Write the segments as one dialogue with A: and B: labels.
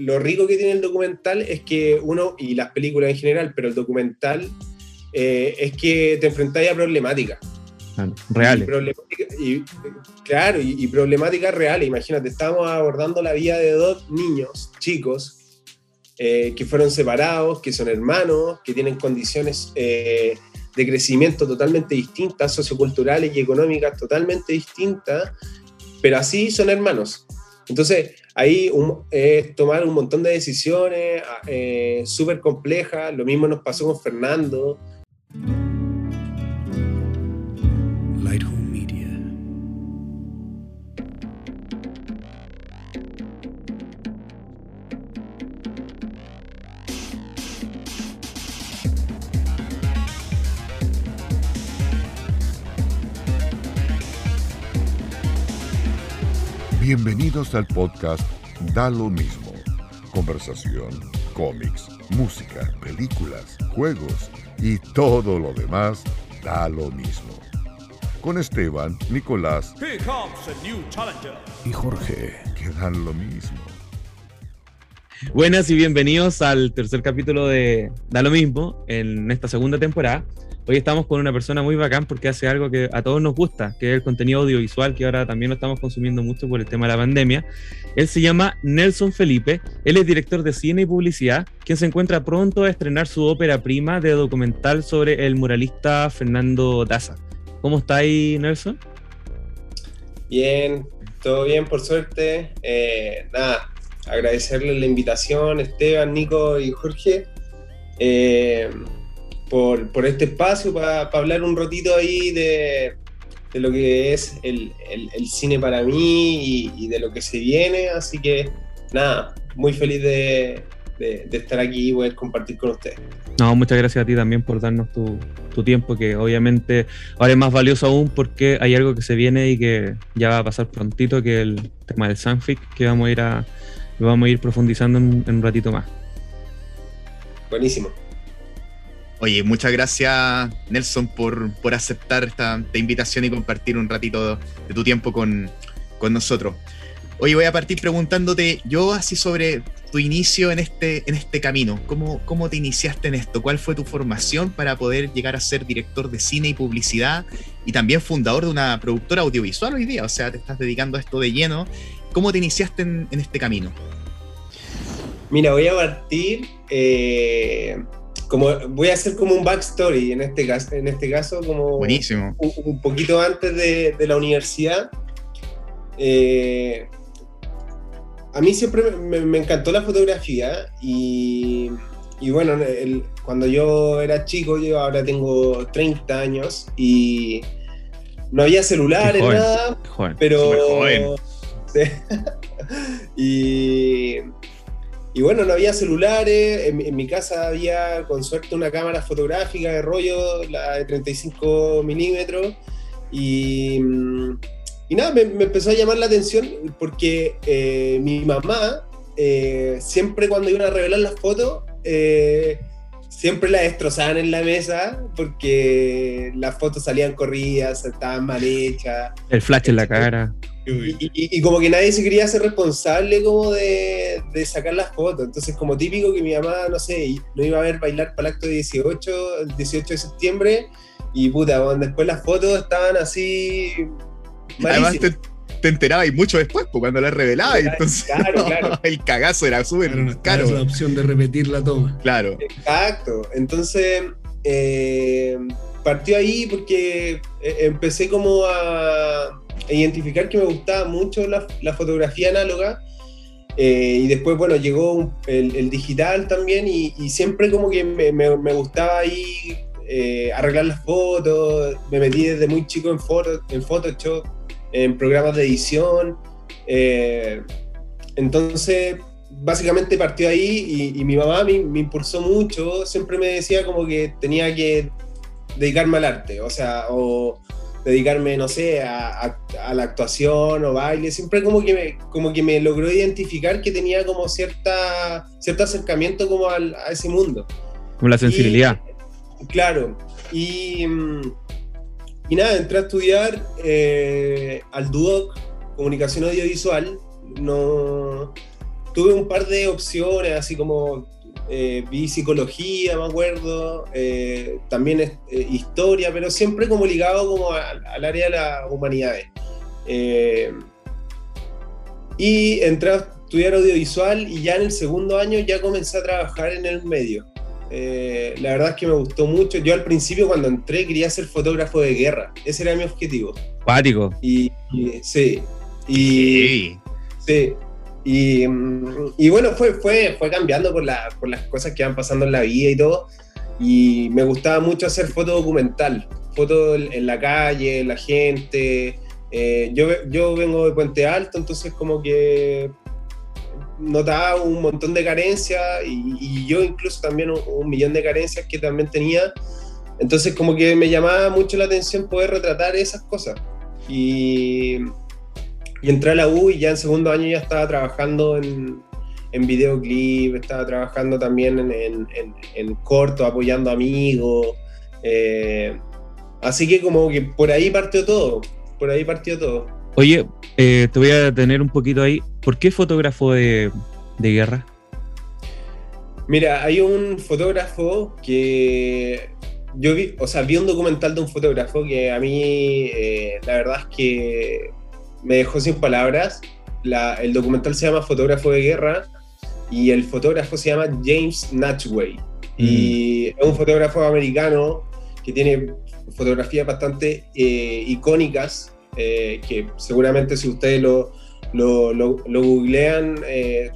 A: lo rico que tiene el documental es que uno, y las películas en general, pero el documental eh, es que te enfrentáis a problemáticas.
B: Reales.
A: Y, claro, y, problemáticas reales. Imagínate, estamos abordando la vida de dos niños, chicos, eh, que fueron separados, que son hermanos, que tienen condiciones eh, de crecimiento totalmente distintas, socioculturales y económicas totalmente distintas, pero así son hermanos. Entonces, ahí es tomar un montón de decisiones eh, súper complejas. Lo mismo nos pasó con Fernando.
C: Bienvenidos al podcast Da lo mismo. Conversación, cómics, música, películas, juegos y todo lo demás da lo mismo. Con Esteban, Nicolás y Jorge, que dan lo mismo.
B: Buenas y bienvenidos al tercer capítulo de Da lo mismo en esta segunda temporada. Hoy estamos con una persona muy bacán porque hace algo que a todos nos gusta, que es el contenido audiovisual, que ahora también lo estamos consumiendo mucho por el tema de la pandemia. Él se llama Nelson Felipe, él es director de cine y publicidad, quien se encuentra pronto a estrenar su ópera prima de documental sobre el muralista Fernando Daza. ¿Cómo está ahí, Nelson?
A: Bien, todo bien, por suerte. Eh, nada, agradecerle la invitación, Esteban, Nico y Jorge. Eh, por, por este espacio para hablar un ratito ahí de, de lo que es el, el, cine para mí y, de lo que se viene. Así que nada, muy feliz de, de, estar aquí y poder compartir con ustedes.
B: No, muchas gracias a ti también por darnos tu, tu, tiempo, que obviamente ahora es más valioso aún porque hay algo que se viene y que ya va a pasar prontito, que es el tema del Sanfic, que vamos a ir a, vamos a ir profundizando en un ratito más.
A: Buenísimo.
D: Oye, muchas gracias Nelson por, por aceptar esta, invitación y compartir un ratito de tu tiempo con, nosotros. Oye, voy a partir preguntándote yo así sobre tu inicio en este, en este camino. ¿Cómo, ¿Cómo te iniciaste en esto? ¿Cuál fue tu formación para poder llegar a ser director de cine y publicidad y también fundador de una productora audiovisual hoy día? O sea, te estás dedicando a esto de lleno. ¿Cómo te iniciaste en, este camino?
A: Mira, voy a partir eh, como voy a hacer como un backstory en este caso, en este caso como
D: Buenísimo.
A: Un, poquito antes de, de la universidad. Eh, a mí siempre me, encantó la fotografía y, y bueno, cuando yo era chico, yo ahora tengo 30 años y no había celulares, nada, pero... Joven. y y bueno, no había celulares, en, mi casa había con suerte una cámara fotográfica de rollo, la de 35 milímetros, y, y nada, me, empezó a llamar la atención porque eh, mi mamá, eh, siempre cuando iban a revelar las fotos, eh, siempre la destrozaban en la mesa porque las fotos salían corridas, estaban mal hechas.
B: El flash en la cara.
A: Y, como que nadie se quería hacer responsable como de, sacar las fotos. Entonces, como típico que mi mamá, no sé, no iba a ver bailar para el acto de 18, el 18 de septiembre, y puta, después las fotos estaban así...
D: Además te, te enterabas mucho después, pues, cuando la revelaba, entonces claro, claro. el cagazo era súper caro.
E: la opción de repetir la toma.
D: Claro.
A: Exacto. Entonces, eh, partió ahí porque eh, empecé como a identificar que me gustaba mucho la, fotografía análoga. Eh, y después, bueno, llegó el, digital también y, siempre como que me, me, gustaba ahí eh, arreglar las fotos, me metí desde muy chico en, foto, en Photoshop, en programas de edición. Eh, entonces, básicamente partió ahí y, mi mamá me, me, impulsó mucho, siempre me decía como que tenía que dedicarme al arte, o sea, o, dedicarme, no sé, a, la actuación o baile, siempre como que, me, como que me logró identificar que tenía como cierta, cierto acercamiento como a ese mundo.
B: Como la sensibilidad.
A: claro, y, y nada, entré a estudiar eh, al DUOC, Comunicación Audiovisual, no... tuve un par de opciones, así como eh, vi psicología, me acuerdo, eh, también es, eh, historia, pero siempre como ligado como a- al área de las humanidades. Eh, y entré a estudiar audiovisual y ya en el segundo año ya comencé a trabajar en el medio. La verdad es que me gustó mucho. Yo al principio cuando entré quería ser fotógrafo de guerra. Ese era mi objetivo.
B: Cuático.
A: Y, y- sí. Y,
D: Sí.
A: Sí. Y, y bueno, fue, fue, fue cambiando por, la- por las cosas que van pasando en la vida y todo. Y me gustaba mucho hacer foto documental, foto en la calle, la gente. Eh, yo, yo vengo de Puente Alto, entonces como que notaba un montón de carencias y, y yo incluso también un, un millón de carencias que también tenía. Entonces como que me llamaba mucho la atención poder retratar esas cosas. Y, y entré a la U y ya en segundo año ya estaba trabajando en, en videoclip, estaba trabajando también en, en, en- corto, apoyando amigos. eh, así que como que por ahí partió todo, por ahí partió todo.
B: Oye, eh, te voy a detener un poquito ahí. ¿Por qué fotógrafo de, de guerra?
A: Mira, hay un fotógrafo que yo vi, o sea, vi un documental de un fotógrafo que a mí eh, la verdad es que me dejó sin palabras. La- el documental se llama Fotógrafo de Guerra y el fotógrafo se llama James Natchway. Y es un fotógrafo americano que tiene fotografías bastante eh, icónicas, eh, que seguramente si ustedes lo, lo, lo- lo googlean, eh,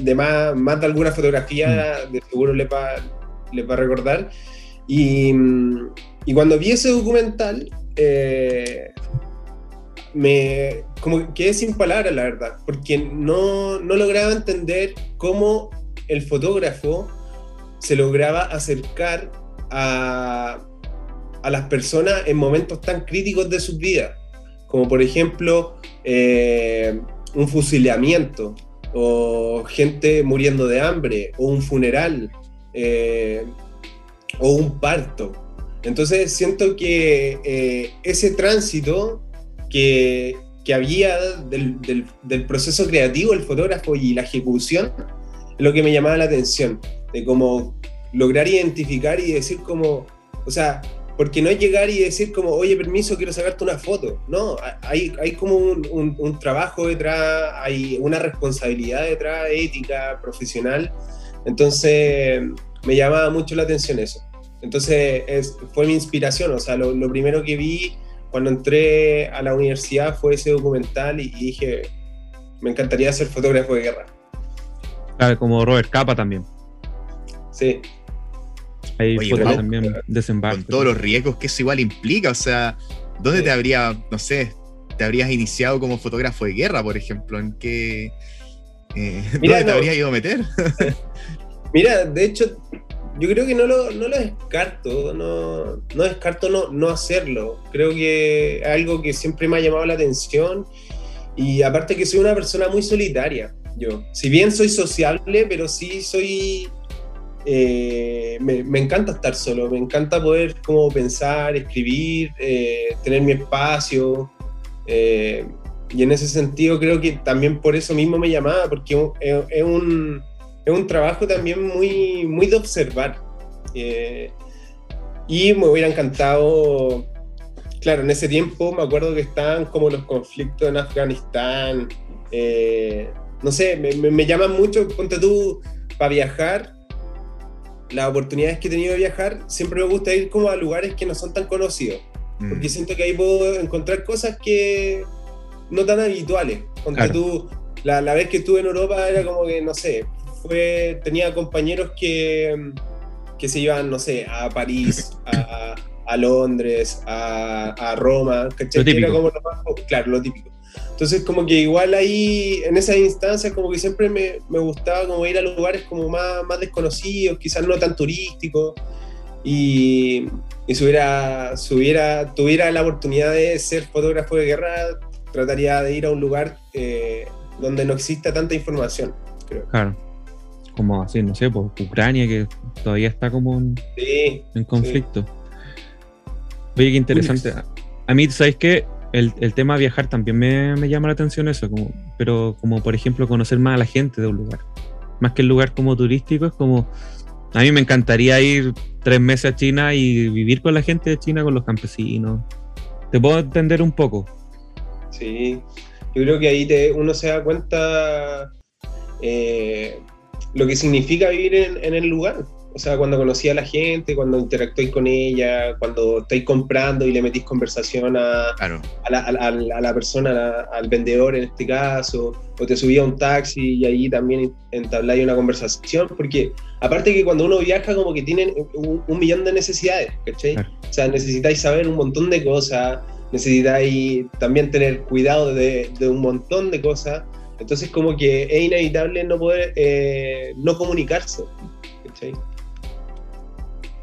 A: de más, más de alguna fotografía, de seguro le va, le va a recordar. Y, mm, y cuando vi ese documental, me como que quedé sin palabras, la verdad, porque no, no lograba entender cómo el fotógrafo se lograba acercar a, a las personas en momentos tan críticos de sus vidas, como por ejemplo eh, un fusilamiento, o gente muriendo de hambre, o un funeral, eh, o un parto. Entonces siento que eh, ese tránsito que, había del, del- del proceso creativo, el fotógrafo y la ejecución, lo que me llamaba la atención, de cómo lograr identificar y decir como, o sea, porque no es llegar y decir como, oye, permiso, quiero sacarte una foto. No, hay, hay como un, trabajo detrás, hay una responsabilidad detrás, ética, profesional. Entonces, me llamaba mucho la atención eso. Entonces, es, fue mi inspiración. O sea, lo primero que vi cuando entré a la universidad fue ese documental y, y dije, me encantaría ser fotógrafo de guerra.
B: Claro, como Robert Capa también.
A: Sí.
B: Hay
D: Oye,
B: fotos
D: pero-
B: también desembarco.
D: con todos los riesgos que eso igual implica. O sea, ¿dónde
A: Sí.
D: te habría, no sé, te habrías iniciado como fotógrafo de guerra, por ejemplo? ¿En qué. eh,
A: Mira,
D: ¿Dónde te habrías ido a meter?
A: Mira, de hecho, yo creo que no lo, no lo descarto, no, no descarto no, no hacerlo. Creo que es algo que siempre me ha llamado la atención y aparte que soy una persona muy solitaria, yo. Si bien soy sociable, pero sí soy... eh, me, me encanta estar solo, me encanta poder como pensar, escribir, eh, tener mi espacio. eh, y en ese sentido creo que también por eso mismo me llamaba, porque es, un, es un trabajo también muy, muy de observar. Eh, y me hubiera encantado, claro, en ese tiempo me acuerdo que estaban como los conflictos en Afganistán. eh, no sé, me, me, me llaman mucho, ponte tú, para viajar. Las oportunidades que he tenido de viajar, siempre me gusta ir como a lugares que no son tan conocidos porque
D: Mm,
A: siento que ahí puedo encontrar cosas que no tan habituales. Ponte
B: Claro.
A: tú, la, la vez que estuve en Europa era como que, no sé, fue, tenía compañeros que, que se iban, no sé, a París, a, a Londres, a, a Roma, ¿cachai?
B: Lo
A: Que era
B: típico.
A: como lo más- claro, lo típico. Entonces como que igual ahí, en esas instancias, como que siempre me, me gustaba como ir a lugares como más, más desconocidos, quizás no tan turísticos, y, y si, hubiera, si hubiera- tuviera la oportunidad de ser fotógrafo de guerra, trataría de ir a un lugar eh, donde no exista tanta información, creo.
B: Claro. Como así, no sé, pues Ucrania que todavía está como en,
A: Sí,
B: en conflicto. Oye, qué interesante. A mí, ¿sabéis qué? el, el tema de viajar también me, me llama la atención eso, como, pero como por ejemplo conocer más a la gente de un lugar. Más que el lugar como turístico, es como, a mí me encantaría ir tres meses a China y vivir con la gente de China, con los campesinos. Te puedo entender un poco.
A: Sí, yo creo que ahí te, uno se da cuenta eh, lo que significa vivir en, en el lugar. O sea, cuando conocí a la gente, cuando interactuáis con ella, cuando estáis comprando y le metís conversación a,
D: Claro.
A: a la, a la- a la persona, al vendedor en este caso, o te subí a un taxi y ahí también entabláis una conversación, porque aparte que cuando uno viaja como que tienen un, un millón de necesidades, ¿cachai?
B: Claro.
A: O sea, necesitáis saber un montón de cosas, necesitáis también tener cuidado de, de un montón de cosas, entonces como que es inevitable no poder eh, no comunicarse, ¿cachai?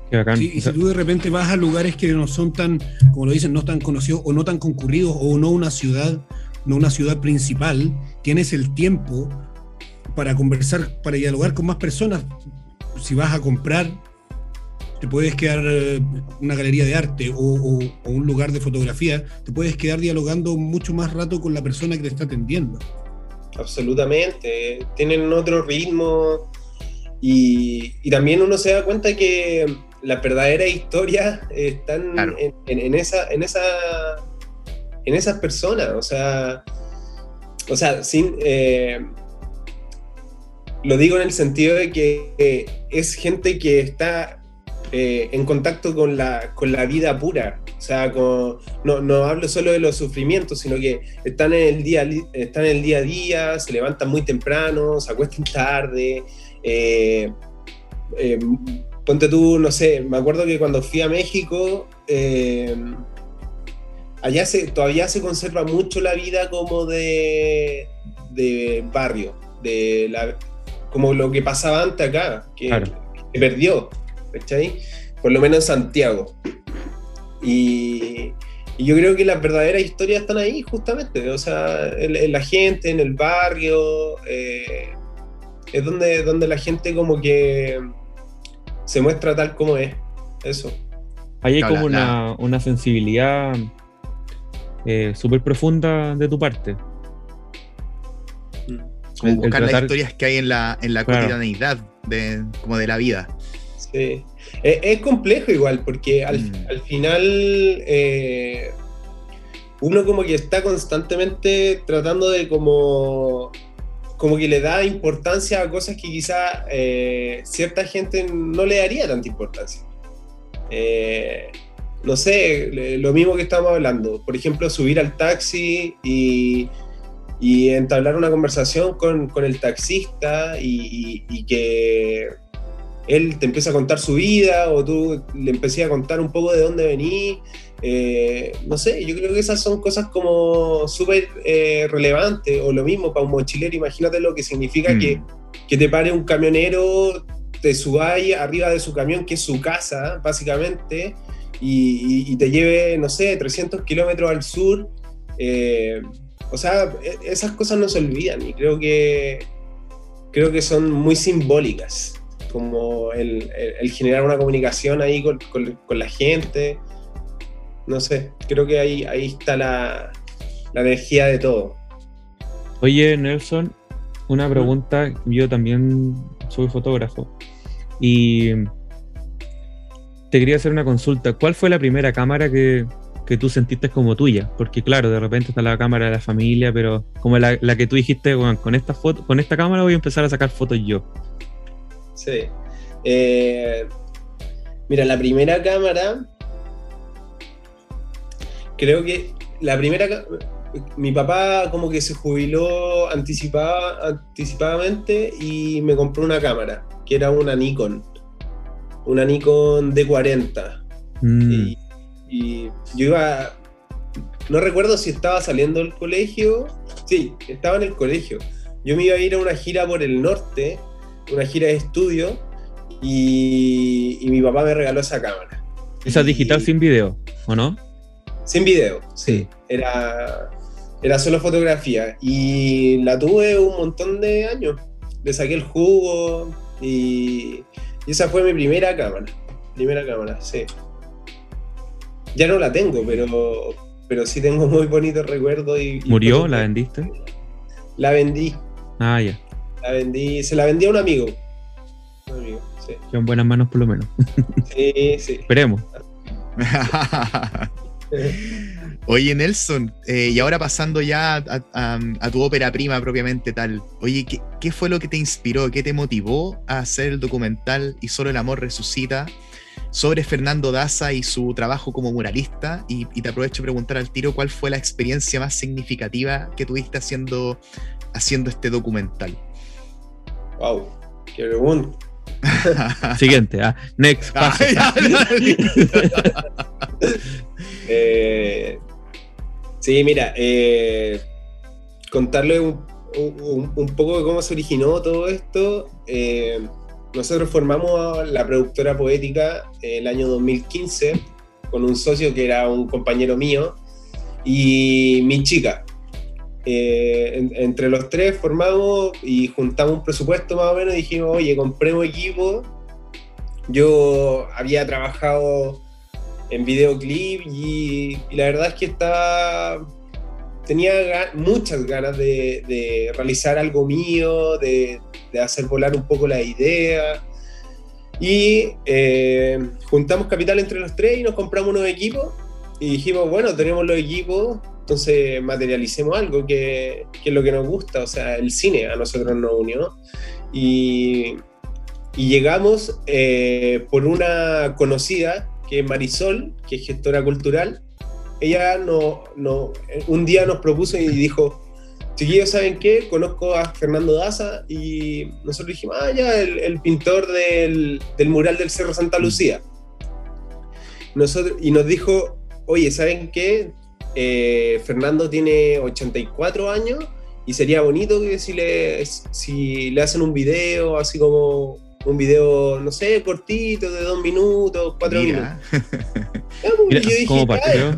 B: Qué bacán.
E: Sí, y si tú de repente vas a lugares que no son tan, como lo dicen, no tan conocidos o no tan concurridos o no una ciudad, no una ciudad principal, tienes el tiempo para conversar, para dialogar con más personas. Si vas a comprar, te puedes quedar eh, una galería de arte o, o- o un lugar de fotografía, te puedes quedar dialogando mucho más rato con la persona que te está atendiendo.
A: Absolutamente, tienen otro ritmo. Y, y también uno se da cuenta que las verdaderas historias están
D: Claro.
A: en, en- en esa, en, esa, en esas personas, o sea, o sea sin, eh, lo digo en el sentido de que eh, es gente que está eh, en contacto con la, con la vida pura, o sea, con, no, no hablo solo de los sufrimientos, sino que están en el día, están en el día a día, se levantan muy temprano, se acuestan tarde. eh, eh, ponte tú, no sé, me acuerdo que cuando fui a México, eh, allá se, todavía se conserva mucho la vida como de, de barrio, de la, como lo que pasaba antes acá, que
B: Claro.
A: se perdió, ¿cachai? Por lo menos en Santiago. Y, y yo creo que las verdaderas historias están ahí, justamente. O sea, en, en la gente, en el barrio. eh, es donde, donde la gente como que se muestra tal como es. Eso.
B: ahí hay como
D: la-
B: una, una sensibilidad eh, súper profunda de tu parte.
D: Como
B: El- el
D: buscar las historias que hay en la, en la
B: Claro.
D: cotidianeidad de, como de la vida.
A: Sí. Es, es complejo igual, porque al,
D: Mm.
A: al final eh, uno como que está constantemente tratando de como como que le da importancia a cosas que quizá eh, cierta gente no le daría tanta importancia. Eh, no sé, lo mismo que estamos hablando. Por ejemplo, subir al taxi y, y entablar una conversación con, con el taxista y, y- y que él te empieza a contar su vida o tú le empecé a contar un poco de dónde venís. Eh, no sé, yo creo que esas son cosas como súper eh, relevantes o lo mismo para un mochilero. Imagínate lo que significa
D: Mm.
A: que, que te pare un camionero, te subáis arriba de su camión, que es su casa, básicamente, y, y- y te lleve, no sé, 300 kilómetros al sur. Eh, o sea, e- esas cosas no se olvidan y creo que, creo que son muy simbólicas, como el, el- el generar una comunicación ahí con, con- con la gente. No sé, creo que ahí, ahí está la, la energía de todo.
B: Oye, Nelson, una pregunta. Yo también soy fotógrafo. Y te quería hacer una consulta. ¿Cuál fue la primera cámara que, que tú sentiste como tuya? Porque claro, de repente está la cámara de la familia, pero como la, la que tú dijiste, "Bueno, con esta foto, con esta cámara voy a empezar a sacar fotos yo.
A: Sí. Eh, mira, la primera cámara. Creo que la primera. Mi papá, como que se jubiló anticipada, anticipadamente y me compró una cámara, que era una Nikon. Una Nikon D40.
B: Mm,
A: Y, y yo iba. No recuerdo si estaba saliendo del colegio. Sí, estaba en el colegio. Yo me iba a ir a una gira por el norte, una gira de estudio, y, y mi papá me regaló esa cámara.
B: Esa
A: Y-
B: digital sin video, ¿o no?
A: Sin video, sí. Era, era solo fotografía. Y la tuve un montón de años. Le saqué el jugo y, y esa fue mi primera cámara. Primera cámara, sí. Ya no la tengo, pero, pero sí tengo muy bonitos recuerdos. Y,
B: ¿Murió? ¿La vendiste?
A: La vendí,
B: Ah, ya.
A: La vendí, se la vendí a un amigo. Un amigo, sí.
B: En buenas manos por lo menos.
A: Sí, sí.
B: Esperemos.
D: Oye, Nelson, eh, y ahora pasando ya a, a- a tu ópera prima propiamente tal. Oye, ¿qué, qué fue lo que te inspiró, qué te motivó a hacer el documental Y solo el amor resucita sobre Fernando Daza y su trabajo como muralista? Y, y te aprovecho de preguntar al tiro, ¿cuál fue la experiencia más significativa que tuviste haciendo, haciendo este documental?
A: Wow, qué pregunta.
B: Siguiente. Ah, next. paso.
A: Eh, sí, mira, eh, contarle un, un- un poco de cómo se originó todo esto. Eh, nosotros formamos la productora poética el año 2015 con un socio que era un compañero mío y mi chica. Eh, en- entre los tres formamos y juntamos un presupuesto más o menos y dijimos, oye, compremos equipo. Yo había trabajado en videoclip y, y la verdad es que estaba tenía ga- muchas ganas de, realizar algo mío, de, de hacer volar un poco la idea. Y eh, juntamos capital entre los tres y nos compramos unos equipos. Y dijimos, bueno, tenemos los equipos, entonces materialicemos algo que, que es lo que nos gusta, o sea, el cine a nosotros nos unió. Y, y llegamos eh, por una conocida que es Marisol, que es gestora cultural. Ella no, no, un día nos propuso y dijo, chiquillos, ¿saben qué? Conozco a Fernando Daza y nosotros dijimos, ah, ya, el, el pintor del, del mural del Cerro Santa Lucía. Nosotros, y nos dijo, oye, ¿saben qué? Eh, Fernando tiene 84 años y sería bonito que si le, si le hacen un video, así como un video, no sé, cortito, de dos minutos, cuatro minutos.
D: Mira.
A: Ya, pues,
B: Mira,
A: y yo dije,
B: ¿cómo partió?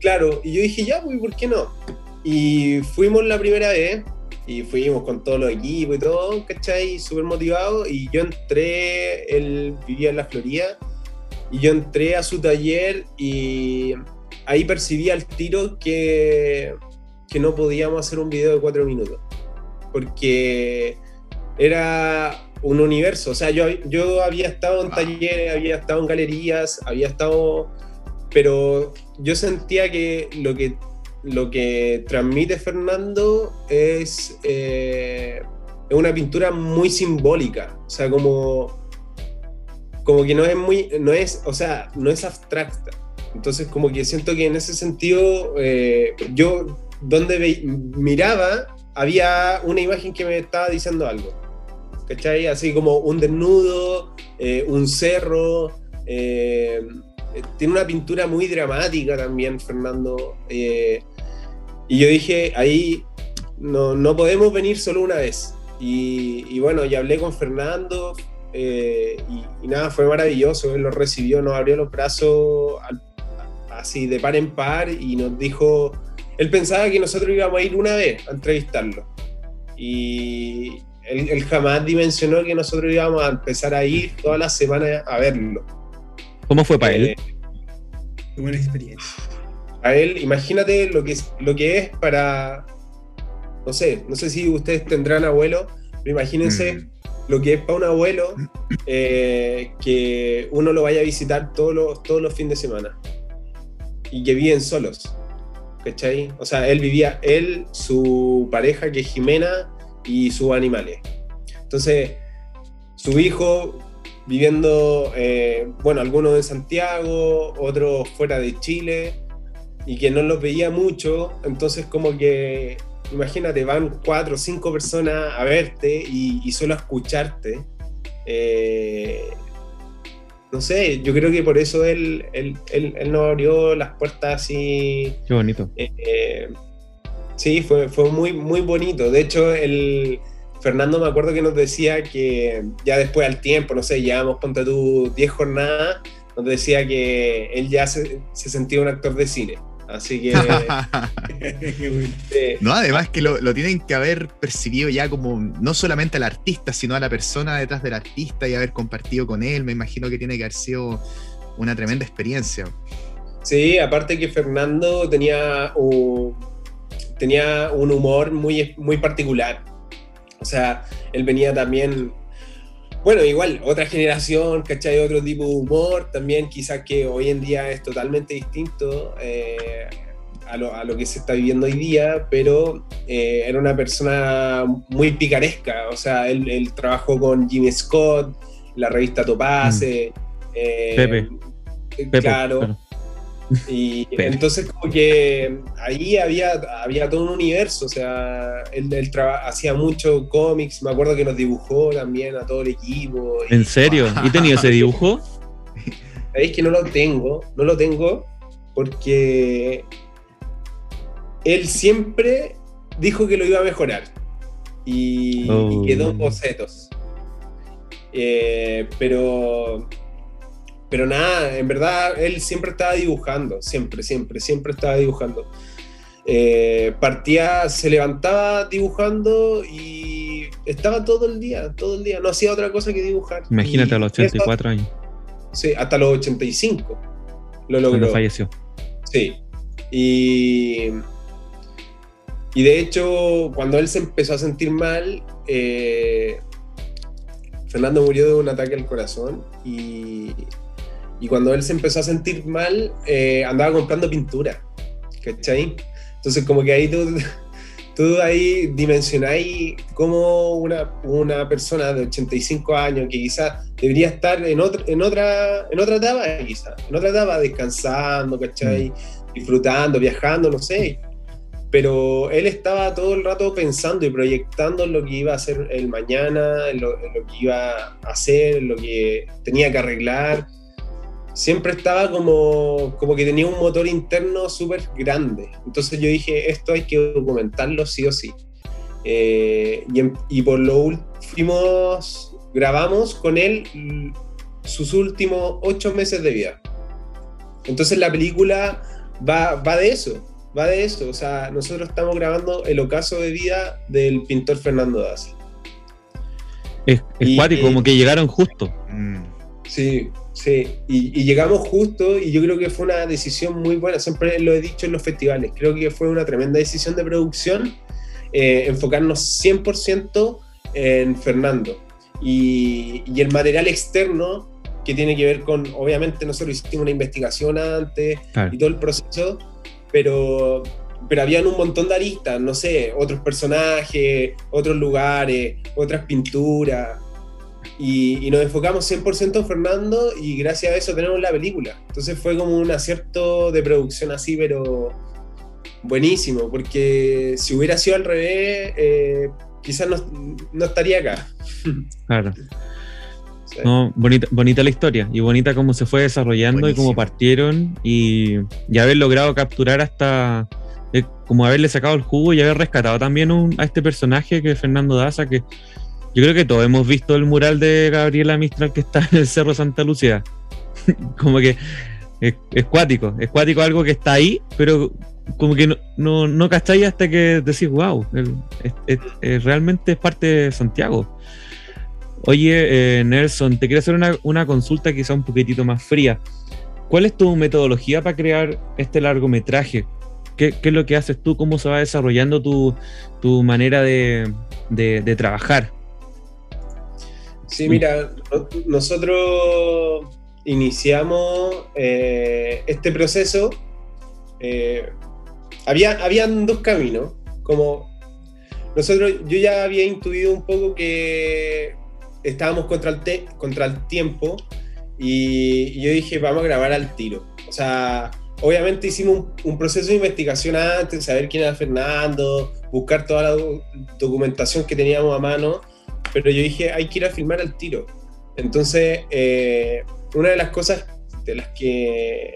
A: Claro, y yo dije, ya, pues, ¿por qué no? Y fuimos la primera vez, y fuimos con todos los equipos y todo, ¿cachai? Súper motivados, y yo entré, él vivía en la Florida, y yo entré a su taller y ahí percibí al tiro que, que no podíamos hacer un video de cuatro minutos, porque era un universo, o sea, yo, yo había estado en
D: Wow.
A: talleres, había estado en galerías, había estado pero yo sentía que lo que, lo que transmite Fernando es, eh, es una pintura muy simbólica, o sea, como, como que no es muy, no es, o sea, no es abstracta. Entonces, como que siento que en ese sentido, eh, yo donde miraba, había una imagen que me estaba diciendo algo. ¿Cachai? Así como un desnudo, eh, un cerro, eh, tiene una pintura muy dramática también, Fernando. eh, y yo dije, ahí no, no podemos venir solo una vez. Y, y bueno, y hablé con Fernando eh, y, y nada, fue maravilloso. Él lo recibió, nos abrió los brazos al- así de par en par y nos dijo, él pensaba que nosotros íbamos a ir una vez a entrevistarlo. Y él, él jamás dimensionó que nosotros íbamos a empezar a ir todas las semanas a verlo.
B: ¿Cómo fue para él?
A: Eh,
E: Qué buena experiencia.
A: a él, imagínate lo que es, lo que es para, no sé, no sé si ustedes tendrán abuelo, pero imagínense
D: Mm.
A: lo que es para un abuelo eh, que uno lo vaya a visitar todos los, todos los fines de semana y que viven solos, ¿cachai? O sea, él vivía, él, su pareja que es Jimena y sus animales. Entonces, su hijo viviendo, eh, bueno, algunos en Santiago, otros fuera de Chile, y que no los veía mucho, entonces como que, imagínate, van cuatro o cinco personas a verte y, y solo a escucharte. Eh, no sé, yo creo que por eso él, él, él, él nos abrió las puertas así
B: Qué bonito.
A: eh, eh, sí, fue, fue muy, muy bonito. De hecho, el Fernando me acuerdo que nos decía que ya después al tiempo, no sé, llevamos, ponte tú 10 jornadas, nos decía que él ya se, se sentía un actor de cine. Así que...
D: No, además que lo, lo tienen que haber percibido ya como no solamente al artista, sino a la persona detrás del artista y haber compartido con él. Me imagino que tiene que haber sido una tremenda experiencia.
A: Sí, aparte que Fernando tenía un, tenía un humor muy, muy particular. O sea, él venía también, bueno, igual, otra generación, ¿cachai? Otro tipo de humor también, quizás que hoy en día es totalmente distinto eh, a, lo, a, lo, que se está viviendo hoy día, pero eh, era una persona muy picaresca. O sea, él, él trabajó con Jimmy Scott, la revista Topace.
B: Mm. Eh, Pepe.
A: Pepe. Claro. Y entonces como que ahí había, había todo un universo, o sea, él, él hacía mucho cómics, me acuerdo que nos dibujó también a todo el equipo.
B: ¿En serio? ¿Y tenía ese dibujo?
A: Es que no lo tengo, no lo tengo porque él siempre dijo que lo iba a mejorar y, y quedó en bocetos. Eh, pero pero nada, en verdad él siempre estaba dibujando, siempre, siempre, siempre estaba dibujando. Eh, partía, se levantaba dibujando y estaba todo el día, todo el día, no hacía otra cosa que dibujar.
B: Imagínate a los 84 años.
A: Sí, hasta los 85 lo logró.
B: Cuando falleció.
A: Sí. Y, y de hecho, cuando él se empezó a sentir mal, eh, Fernando murió de un ataque al corazón y y cuando él se empezó a sentir mal, eh, andaba comprando pintura. ¿Cachai? Entonces, como que ahí tú, tú ahí dimensionáis cómo una, una persona de 85 años que quizás debería estar en, otra en, otra, en otra etapa, quizás, en otra etapa, descansando, ¿cachai? Mm. Disfrutando, viajando, no sé. Pero él estaba todo el rato pensando y proyectando en lo que iba a hacer el mañana, en lo, en lo que iba a hacer, en lo que tenía que arreglar siempre estaba como, como que tenía un motor interno súper grande. Entonces yo dije, esto hay que documentarlo sí o sí. Eh, y, por lo último, grabamos con él sus últimos ocho meses de vida. Entonces la película va, va de eso, va de eso. O sea, nosotros estamos grabando el ocaso de vida del pintor Fernando Daza.
B: Es, es como que llegaron justo.
A: Mm. Sí, Sí, y, llegamos justo y yo creo que fue una decisión muy buena, siempre lo he dicho en los festivales, creo que fue una tremenda decisión de producción eh, enfocarnos 100% en Fernando. Y, y, el material externo que tiene que ver con, obviamente nosotros hicimos una investigación antes y todo el proceso, pero, pero habían un montón de aristas, no sé, otros personajes, otros lugares, otras pinturas, y, nos enfocamos 100% en Fernando y gracias a eso tenemos la película. Entonces fue como un acierto de producción así, pero buenísimo, porque si hubiera sido al revés, eh, quizás no, estaría acá.
B: Claro. bonita, bonita la historia y bonita cómo se fue desarrollando y cómo partieron y, haber logrado capturar hasta eh, como haberle sacado el jugo y haber rescatado también a este personaje que es Fernando Daza que yo creo que todos hemos visto el mural de Gabriela Mistral que está en el Cerro Santa Lucía. como que es, cuático, algo que está ahí, pero como que no, no, no cacháis hasta que decís, wow, realmente es parte de Santiago. Oye, eh, Nelson, te quiero hacer una, una consulta quizá un poquitito más fría. ¿Cuál es tu metodología para crear este largometraje? ¿Qué, ¿Qué, es lo que haces tú? ¿Cómo se va desarrollando tu, tu manera de, de trabajar?
A: Sí, mira, nosotros iniciamos eh, este proceso. Eh, había, habían dos caminos. Como nosotros, yo ya había intuido un poco que estábamos contra el, contra el tiempo y, yo dije, vamos a grabar al tiro. O sea, obviamente hicimos un, proceso de investigación antes, saber quién era Fernando, buscar toda la documentación que teníamos a mano pero yo dije, hay que ir a filmar al tiro. Entonces, eh, una de las cosas de las que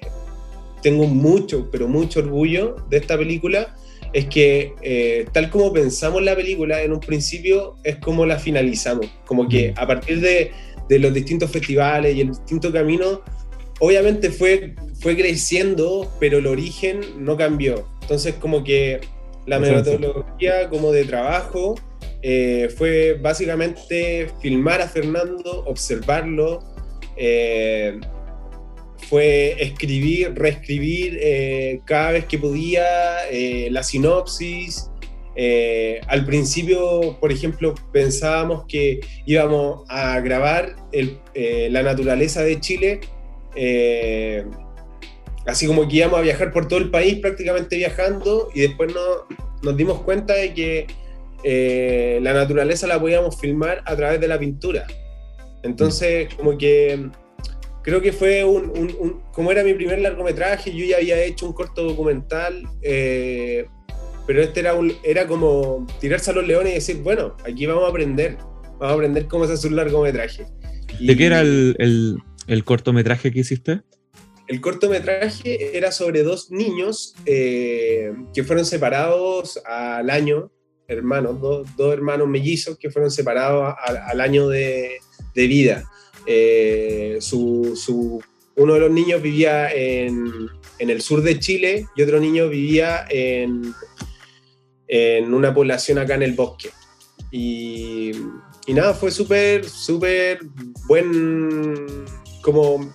A: tengo mucho, pero mucho orgullo de esta película es que eh, tal como pensamos la película en un principio es como la finalizamos. Como que mm. a partir de, de los distintos festivales y el distinto camino, obviamente fue, fue creciendo, pero el origen no cambió. Entonces como que la metodología como de trabajo eh, fue básicamente filmar a Fernando, observarlo, eh, fue escribir, reescribir eh, cada vez que podía la sinopsis. Al principio, por ejemplo, pensábamos que íbamos a grabar el, la naturaleza de Chile, así como que íbamos a viajar por todo el país prácticamente viajando y después no, nos dimos cuenta de que la naturaleza la podíamos filmar a través de la pintura. Entonces, como que creo que fue un, como era mi primer largometraje, yo ya había hecho un corto documental, eh, pero este era, un, era como tirarse a los leones y decir, bueno, aquí vamos a aprender, vamos a aprender cómo se hace un largometraje.
B: ¿De qué era el, cortometraje que hiciste?
A: El cortometraje era sobre dos niños eh, que fueron separados al año, hermanos, dos hermanos mellizos que fueron separados al año de, de vida. Eh, su, uno de los niños vivía en, el sur de Chile y otro niño vivía en, en una población acá en el bosque. Y, nada, fue súper, súper buen, como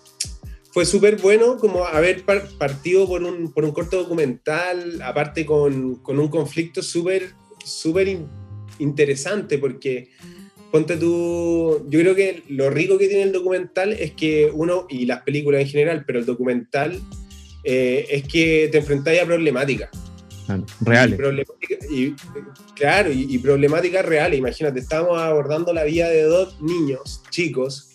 A: fue súper bueno como haber partido por un, por un corto documental, aparte con, con un conflicto súper, súper interesante, porque ponte tú, yo creo que lo rico que tiene el documental es que uno, y las películas en general, pero el documental eh, es que te enfrentáis a problemáticas.
B: reales.
A: Y, claro, y, problemáticas reales. Imagínate, estamos abordando la vida de dos niños, chicos,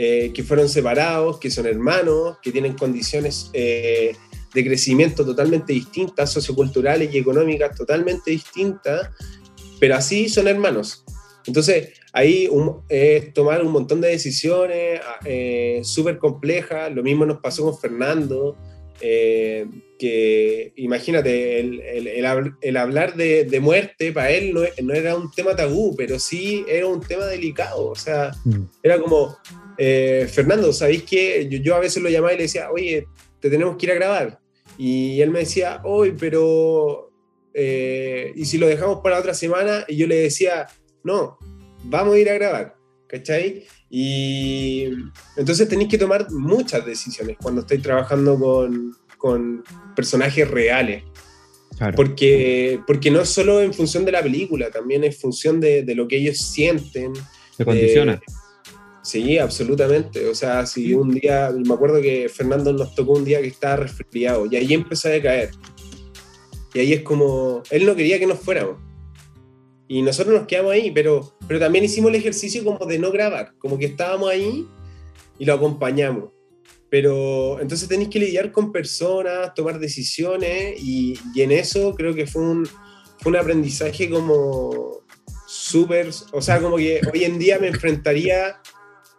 A: eh, que fueron separados, que son hermanos, que tienen condiciones eh, de crecimiento totalmente distintas, socioculturales y económicas totalmente distintas, pero así son hermanos. Entonces, ahí es tomar un montón de decisiones ah, eh, súper complejas. Lo mismo nos pasó con Fernando, eh, que imagínate, el, hablar de, muerte para él no, era un tema tabú, pero sí era un tema delicado. O sea, mm. era como, eh, Fernando, ¿sabéis qué? Yo, a veces lo llamaba y le decía, oye, te tenemos que ir a grabar. Y él me decía, hoy, pero... ¿Y si lo dejamos para otra semana? Y yo le decía, no, vamos a ir a grabar, ¿cachai? Y entonces tenéis que tomar muchas decisiones cuando estáis trabajando con, con personajes reales. Porque, porque no es solo en función de la película, también es función de, de lo que ellos sienten.
B: Se condiciona.
A: Sí, absolutamente. O sea, si un día, me acuerdo que Fernando nos tocó un día que estaba resfriado y ahí empezó a decaer. Y ahí es como, él no quería que nos fuéramos. Y nosotros nos quedamos ahí, pero, pero también hicimos el ejercicio como de no grabar, como que estábamos ahí y lo acompañamos. Pero entonces tenéis que lidiar con personas, tomar decisiones y, y en eso creo que fue un, fue un aprendizaje como súper, o sea, como que hoy en día me enfrentaría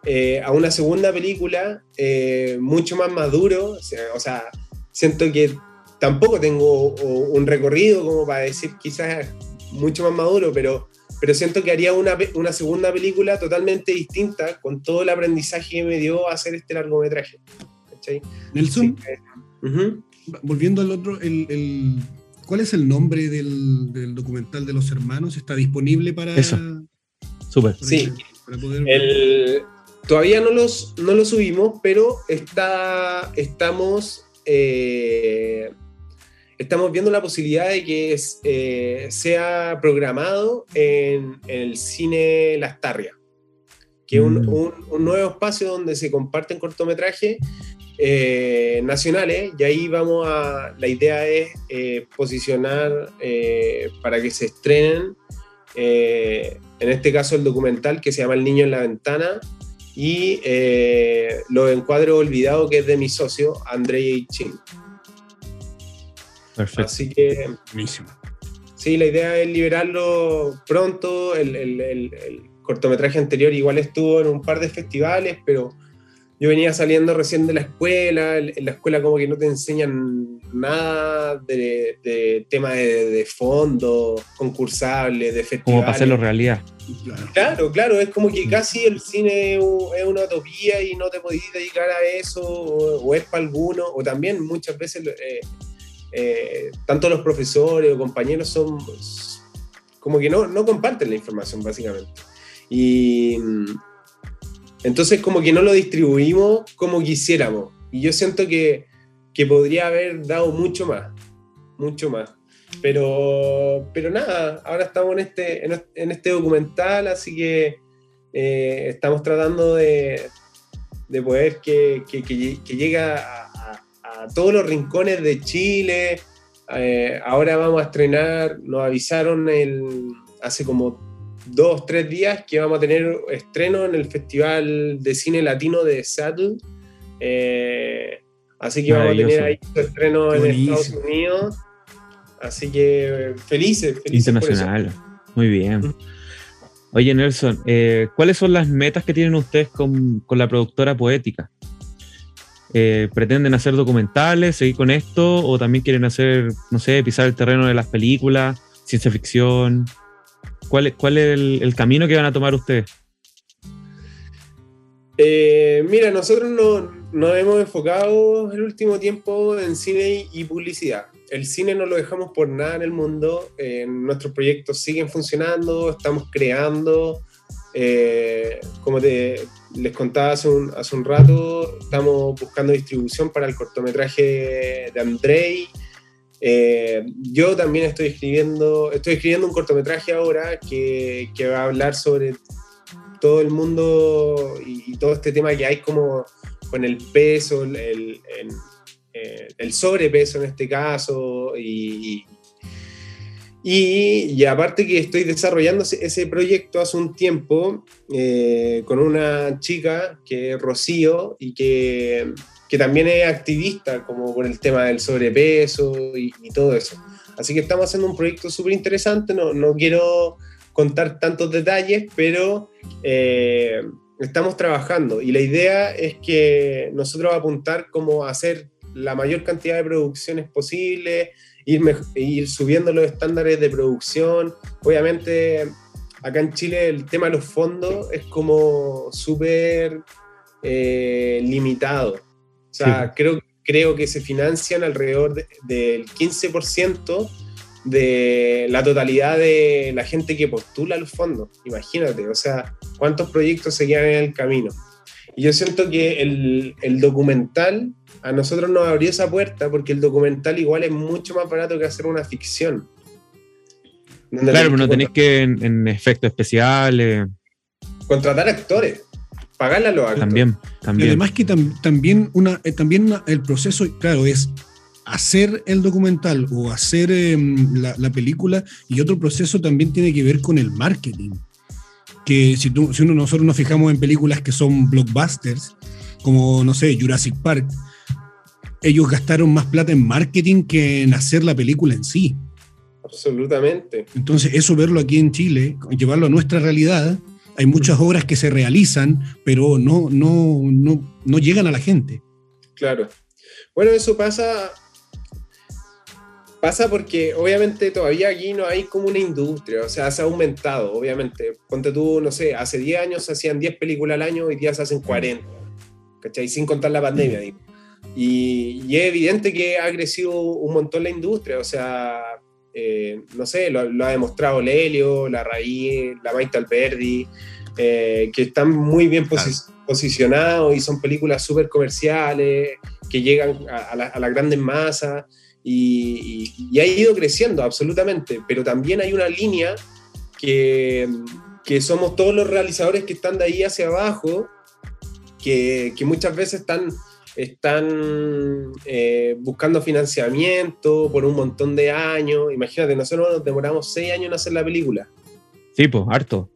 A: eh, a una segunda película eh, mucho más maduro, o sea, o sea, siento que tampoco tengo un recorrido como para decir quizás mucho más maduro, pero, pero siento que haría una, una segunda película totalmente distinta con todo el aprendizaje que me dio hacer este largometraje.
E: Nelson, volviendo al otro, el, ¿cuál es el nombre del, del, documental de los hermanos? ¿Está disponible para...
B: Eso. Súper.
A: Sí. Todavía no los, no lo subimos, pero está, estamos... Eh, estamos viendo la posibilidad de que eh, sea programado en, el cine Las Tarrias, que es un, mm. nuevo espacio donde se comparten cortometrajes eh, nacionales y ahí vamos a, la idea es eh, posicionar para que se estrenen, en este caso el documental que se llama El Niño en la Ventana y Los Encuadros Olvidados que es de mi socio Andrei Chin.
B: Perfecto.
A: Así que. Sí, la idea es liberarlo pronto. El, cortometraje anterior igual estuvo en un par de festivales, pero yo venía saliendo recién de la escuela. En la escuela, como que no te enseñan nada de, de tema de, fondo, concursable, de festivales.
B: Como para hacerlo realidad.
A: Claro, claro, es como que casi el cine es una utopía y no te podés dedicar a eso, o, es para alguno, o también muchas veces. Eh, eh, tanto los profesores o compañeros son como que no, no comparten la información básicamente. Y entonces como que no lo distribuimos como quisiéramos. Y yo siento que, que podría haber dado mucho más, mucho más. Pero, pero nada, ahora estamos en este, en, este documental, así que eh, estamos tratando de, de poder que, que, que llegue a, todos los rincones de Chile. Eh, ahora vamos a estrenar, nos avisaron el, hace como dos, tres días que vamos a tener estreno en el Festival de Cine Latino de Seattle. Eh, así que vamos a tener ahí su estreno en Estados Unidos. Así que felices, felices
B: Internacional. Muy bien. Oye, Nelson, eh, ¿cuáles son las metas que tienen ustedes con, con la productora poética? Eh, pretenden hacer documentales, seguir con esto, o también quieren hacer, no sé, pisar el terreno de las películas, ciencia ficción. ¿Cuál, es, cuál es el, camino que van a tomar ustedes?
A: Eh, mira, nosotros nos hemos enfocado el último tiempo en cine y publicidad. El cine no lo dejamos por nada en el mundo. Eh, nuestros proyectos siguen funcionando, estamos creando. como te, les contaba hace un, rato, estamos buscando distribución para el cortometraje de Andrei. Eh, yo también estoy escribiendo, estoy escribiendo un cortometraje ahora que va a hablar sobre todo el mundo y, todo este tema que hay como con el peso, el, eh, el sobrepeso en este caso y, y, aparte que estoy desarrollando ese proyecto hace un tiempo eh, con una chica que es Rocío y que, que, también es activista como con el tema del sobrepeso y, todo eso. Así que estamos haciendo un proyecto súper interesante, no, no, quiero contar tantos detalles, pero eh, estamos trabajando y la idea es que nosotros apuntar como a hacer la mayor cantidad de producciones posible ir, subiendo los estándares de producción. Obviamente, acá en Chile el tema de los fondos es como súper eh, limitado. O sea, creo, creo que se financian alrededor del 15% de la totalidad de la gente que postula los fondos. Imagínate, o sea, cuántos proyectos se quedan en el camino. Y yo siento que el, el documental a nosotros nos abrió esa puerta porque el documental igual es mucho más barato que hacer una ficción.
B: Claro, pero no tenéis que en, efectos especiales.
A: Contratar actores, pagarle a los actores.
B: También, también.
E: Y además que también, una, eh, también el proceso, claro, es hacer el documental o hacer em, la, película y otro proceso también tiene que ver con el marketing. Que si, tú, si uno, nosotros nos fijamos en películas que son blockbusters, como, no sé, Jurassic Park, ellos gastaron más plata en marketing que en hacer la película en sí.
A: Absolutamente.
E: Entonces, eso verlo aquí en Chile, llevarlo a nuestra realidad, hay muchas mm. obras que se realizan, pero no, no, no, no llegan a la gente.
A: Claro. Bueno, eso pasa pasa porque obviamente todavía aquí no hay como una industria, o sea, se ha aumentado, obviamente. Ponte tú, no sé, hace 10 años se hacían 10 películas al año, hoy día se hacen 40, ¿cachai? Sin contar la pandemia, digo. Y, es evidente que ha crecido un montón la industria, o sea, eh, no sé, lo, ha demostrado Lelio, la Raíz, la Maite Alberdi, eh, que están muy bien posicionados y son películas súper comerciales, que llegan a, la, las grandes masas y, ha ido creciendo absolutamente, pero también hay una línea que, que somos todos los realizadores que están de ahí hacia abajo, que, que muchas veces están están eh, buscando financiamiento por un montón de años. Imagínate, nosotros nos demoramos seis años en hacer la película.
B: Sí, pues, harto.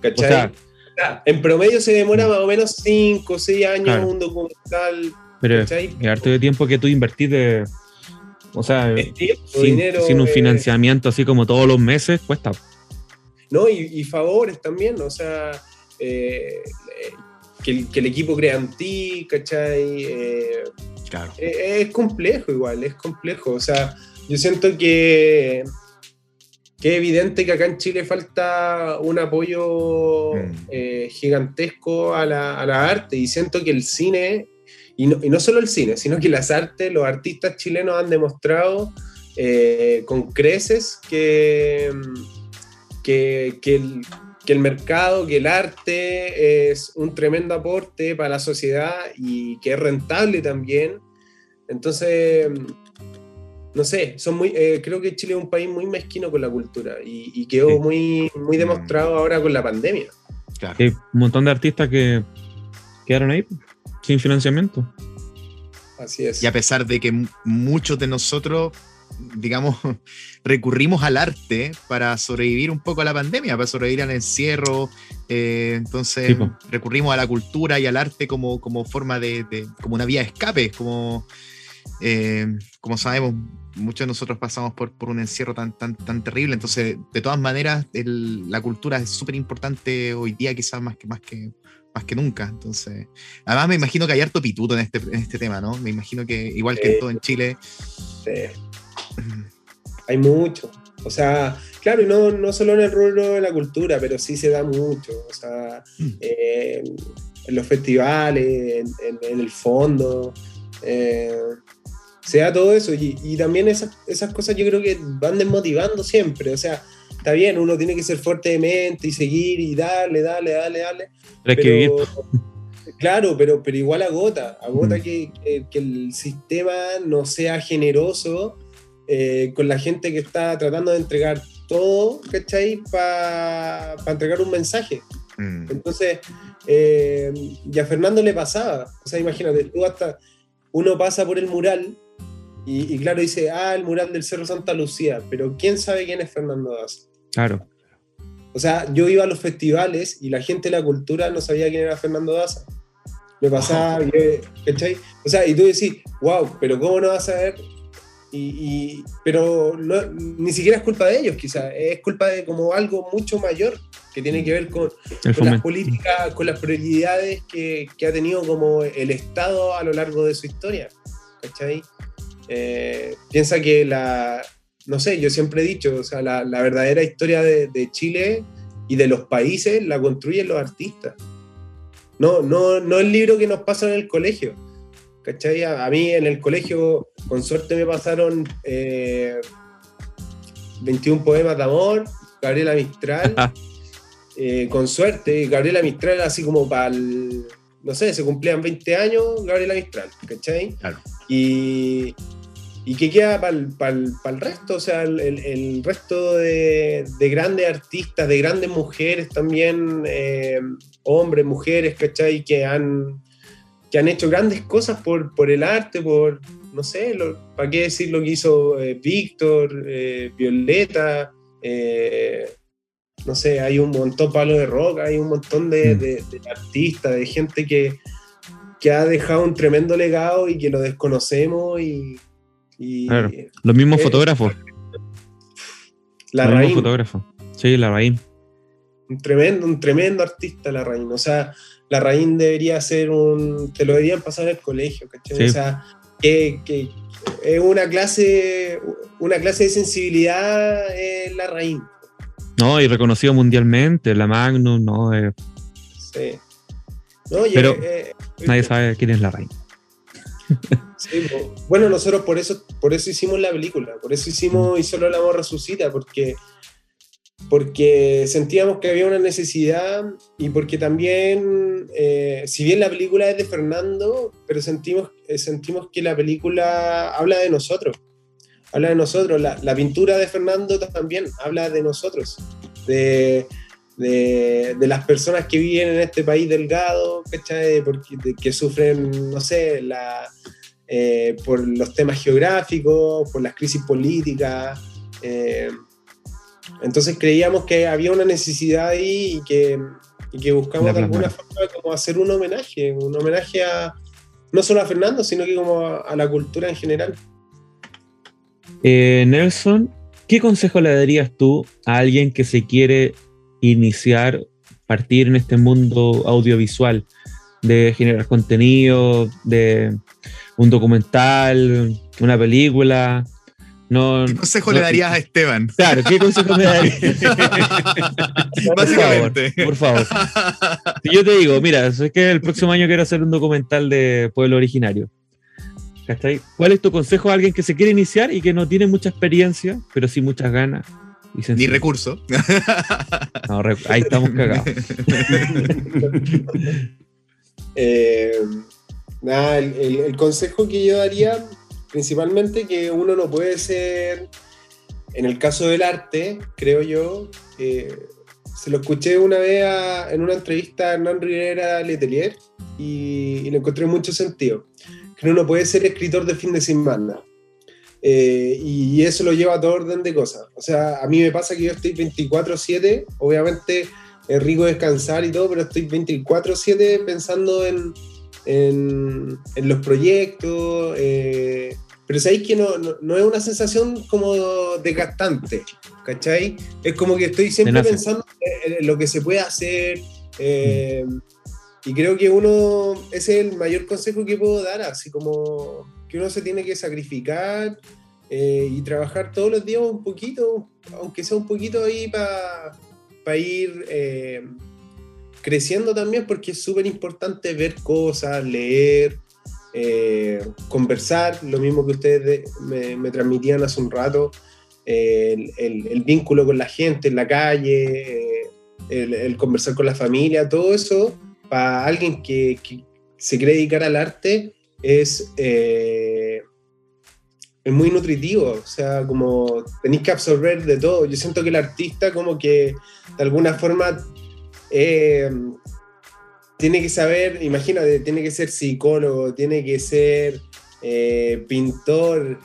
A: ¿Cachai? en promedio se demora más o menos cinco o seis años un documental.
B: Pero es harto de tiempo que tú invertís de. O sea, sin, sin, un financiamiento así como todos los meses, cuesta.
A: No, y, favores también, o sea, eh, que el, equipo crea en ti, ¿cachai? Eh,
B: claro.
A: Eh, es, complejo igual, es complejo. O sea, yo siento que, que es evidente que acá en Chile falta un apoyo mm. eh, gigantesco a la, a la, arte y siento que el cine, y no, y no, solo el cine, sino que las artes, los artistas chilenos han demostrado con creces que, que, que el, que el mercado, que el arte es un tremendo aporte para la sociedad y que es rentable también. Entonces, no sé, son muy, eh, creo que Chile es un país muy mezquino con la cultura y, y quedó
B: Sí.
A: muy, muy demostrado ahora con la pandemia.
D: Claro.
B: Hay un montón de artistas que quedaron ahí sin financiamiento.
A: Así es.
D: Y a pesar de que muchos de nosotros, digamos, recurrimos al arte para sobrevivir un poco a la pandemia, para sobrevivir al encierro, eh, entonces recurrimos a la cultura y al arte como, como forma de, de- como una vía de escape, como, eh, como sabemos, muchos de nosotros pasamos por, por un encierro tan, tan, tan terrible, entonces de todas maneras el- la cultura es súper importante hoy día quizás más que, más que, más que nunca. Entonces, además me imagino que hay harto pituto en este, en este tema, ¿no? Me imagino que igual que en todo en Chile.
A: Sí. Hay mucho. O sea, claro, y no, no solo en el rubro de la cultura, pero sí se da mucho. O sea,
D: Mm.
A: eh, en los festivales, en, en- en el fondo. eh, se da todo eso. Y, y también esas, esas cosas yo creo que van desmotivando siempre. O sea, está bien, uno tiene que ser fuerte de mente y seguir y darle, darle, darle, darle.
B: Pero.
A: Claro, pero, pero igual agota, agota
B: Mm.
A: que, que- que el sistema no sea generoso eh, con la gente que está tratando de entregar todo, ¿cachai? Para entregar un mensaje.
D: Mm,
A: Entonces, eh, y a Fernando le pasaba, o sea, imagínate, tú hasta, uno pasa por el mural y, y claro, dice, ah, el mural del Cerro Santa Lucía, pero ¿quién sabe quién es Fernando Daza?
B: Claro.
A: O sea, yo iba a los festivales y la gente de la cultura no sabía quién era Fernando Daza. Me pasaba, yo, ¿cachai? O sea, y tú decís, wow, pero ¿cómo no vas a ver? Y, y- pero no- ni siquiera es culpa de ellos, quizás, es culpa de como algo mucho mayor que tiene que ver con, con las políticas, con las prioridades que, que ha tenido como el Estado a lo largo de su historia. ¿Cachai? Eh, piensa que la, no sé, yo siempre he dicho, o sea, la, la verdadera historia de, de Chile y de los países la construyen los artistas. No, no, no el libro que nos pasa en el colegio. ¿Cachai? A, mí en el colegio, con suerte me pasaron eh, 21 poemas de amor, Gabriela Mistral. eh, con suerte, Gabriela Mistral, así como para el. No sé, se cumplían 20 años, Gabriela Mistral, ¿cachai?
D: Claro.
A: Y. ¿Y qué queda para el, resto? O sea, el, resto de, de grandes artistas, de grandes mujeres también, eh, hombres, mujeres, ¿cachai? Que han, que han hecho grandes cosas por, por el arte, por, no sé, ¿para qué decir lo que hizo eh, Víctor, eh, Violeta? eh, no sé, hay un montón, Pablo de Roca, hay un montón de,
B: Mm.
A: de- de artistas, de gente que, que ha dejado un tremendo legado y que lo desconocemos y... y
B: Claro. Los mismos
A: Eh,
B: fotógrafos.
A: la
B: los fotógrafos. Sí, la raíz.
A: un tremendo, un tremendo artista la Raín. O sea, la Raín debería ser un. Te lo deberían pasar en el colegio, ¿cachai?
B: Sí.
A: O sea, que, que es una clase, una clase de sensibilidad eh, la Raín.
B: No, y reconocido mundialmente, la Magnum, no, eh,
A: Sí. No,
B: Pero nadie sabe quién es la raíz.
A: Sí, bueno, nosotros por eso, por eso hicimos la película, por eso hicimos Y solo el amor resucita, porque, porque sentíamos que había una necesidad y porque también, eh, si bien la película es de Fernando, pero sentimos, eh, sentimos que la película habla de nosotros, habla de nosotros, la, la pintura de Fernando también habla de nosotros, de, de, de las personas que viven en este país delgado, ¿cachai? Porque, de- que sufren, no sé, la, eh, por los temas geográficos, por las crisis políticas. eh, entonces creíamos que había una necesidad ahí y que, y que buscamos de alguna forma como hacer un homenaje, un homenaje a no solo a Fernando, sino que como a, a la cultura en general.
B: Eh, Nelson, ¿qué consejo le darías tú a alguien que se quiere iniciar, partir en este mundo audiovisual, de generar contenido, de un documental, una película? No,
D: ¿Qué consejo
B: no-
D: le darías a Esteban?
B: Claro, ¿qué consejo me darías?
D: Básicamente.
B: Por favor. Si yo te digo, mira, es que el próximo año quiero hacer un documental de pueblo originario. ¿Cachai? ¿Cuál es tu consejo a alguien que se quiere iniciar y que no tiene mucha experiencia, pero sí muchas ganas? y
D: Ni
B: sencillo.
D: recurso.
B: No, re- ahí estamos cagados.
A: Eh, nada, el, el- el consejo que yo daría, principalmente que uno no puede ser, en el caso del arte, creo yo, eh, se lo escuché una vez a- en una entrevista a Hernán Rivera Letelier y, y le encontré mucho sentido. Que uno no puede ser escritor de fin de semana. Eh, y eso lo lleva a todo orden de cosas. O sea, a mí me pasa que yo estoy 24/7, obviamente es rico descansar y todo, pero estoy 24/7 pensando en, en, en los proyectos. eh, pero sabéis que no, no, no es una sensación como desgastante, ¿cachai? Es como que estoy siempre pensando en, lo que se puede hacer. eh, y creo que uno, ese es el mayor consejo que puedo dar, así como que uno se tiene que sacrificar eh, y trabajar todos los días un poquito, aunque sea un poquito ahí para ir eh, creciendo también, porque es súper importante ver cosas, leer, eh, conversar, lo mismo que ustedes de- me, me transmitían hace un rato, eh, el, el- el vínculo con la gente en la calle, eh, el, el conversar con la familia, todo eso, para alguien que, que se quiere dedicar al arte, es, eh, es muy nutritivo, o sea, como tenéis que absorber de todo. Yo siento que el artista como que de alguna forma eh, tiene que saber, imagínate, tiene que ser psicólogo, tiene que ser eh, pintor,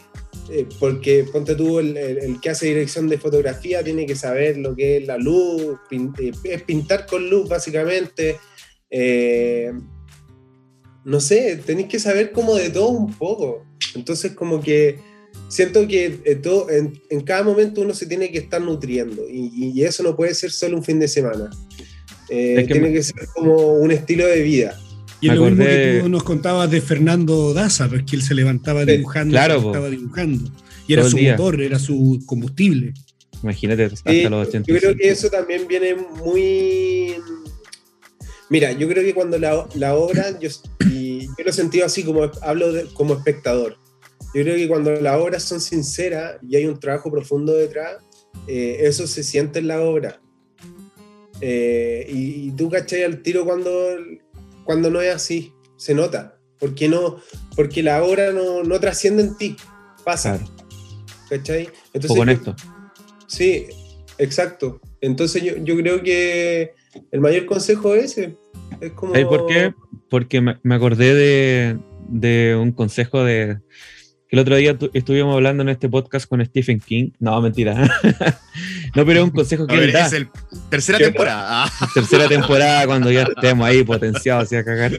A: eh, porque ponte tú, el, el- que hace dirección de fotografía tiene que saber lo que es la luz, es pintar con luz básicamente. No sé, tenéis que saber como de todo un poco. Entonces como que siento que todo- en, cada momento uno se tiene que estar nutriendo y eso no puede ser solo un fin de semana. Eh,
B: Es que
A: tiene
B: me-
A: que ser como un estilo de vida.
E: Y es lo mismo que tú nos contabas de Fernando Daza, pues que él se levantaba dibujando,
B: claro,
E: se dibujando. Y era su
B: día.
E: motor, era su combustible.
B: Imagínate, hasta
A: Sí,
B: los 80.
A: Yo creo que eso también viene muy... Mira, yo creo que cuando la, la obra, yo, y yo lo he sentido así como hablo de- como espectador. Yo creo que cuando las obras son sinceras y hay un trabajo profundo detrás, eh, eso se siente en la obra. Eh, y, y tú cachai al tiro cuando, cuando no es así, se nota. Porque, no, porque la obra no, no trasciende en ti, pasa.
B: Claro,
A: ¿Cachai?
B: un poco honesto.
A: Sí, exacto. Entonces yo, yo creo que el mayor consejo es ese. Es como...
B: ¿Sabes por qué? Porque me, me acordé de, de un consejo de. Que el otro día tu- estuvimos hablando en este podcast con Stephen King. No, mentira. no, pero es un consejo que
D: ver,
B: él da.
D: es el tercera temporada.
B: Tercera temporada cuando ya estemos ahí potenciados hacia cagar.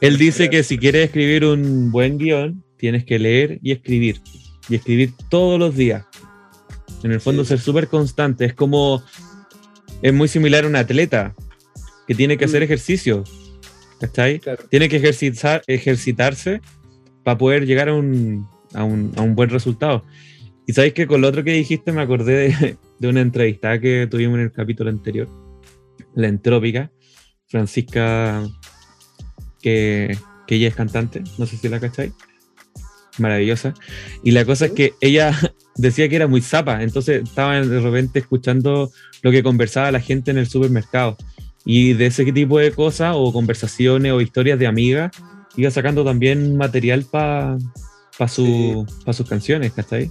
B: Él dice que si quieres escribir un buen guion, tienes que leer y escribir. Y escribir todos los días. En el fondo
A: Sí.
B: ser súper constante. Es como... Es muy similar a un atleta que tiene que hacer
A: Mm.
B: ejercicio. ¿Cachai?
A: Claro.
B: Tiene que ejercitar, ejercitarse para poder llegar a un, a, un, a un buen resultado. Y sabéis que con lo otro que dijiste me acordé de, de una entrevista que tuvimos en el capítulo anterior, la entrópica, Francisca, que, que ella es cantante, no sé si la cacháis, maravillosa. Y la cosa es que ella decía que era muy zapa, entonces estaba de repente escuchando lo que conversaba la gente en el supermercado. Y de ese tipo de cosas, o conversaciones, o historias de amigas, iba sacando también material para su, pa sus canciones, ¿cachai?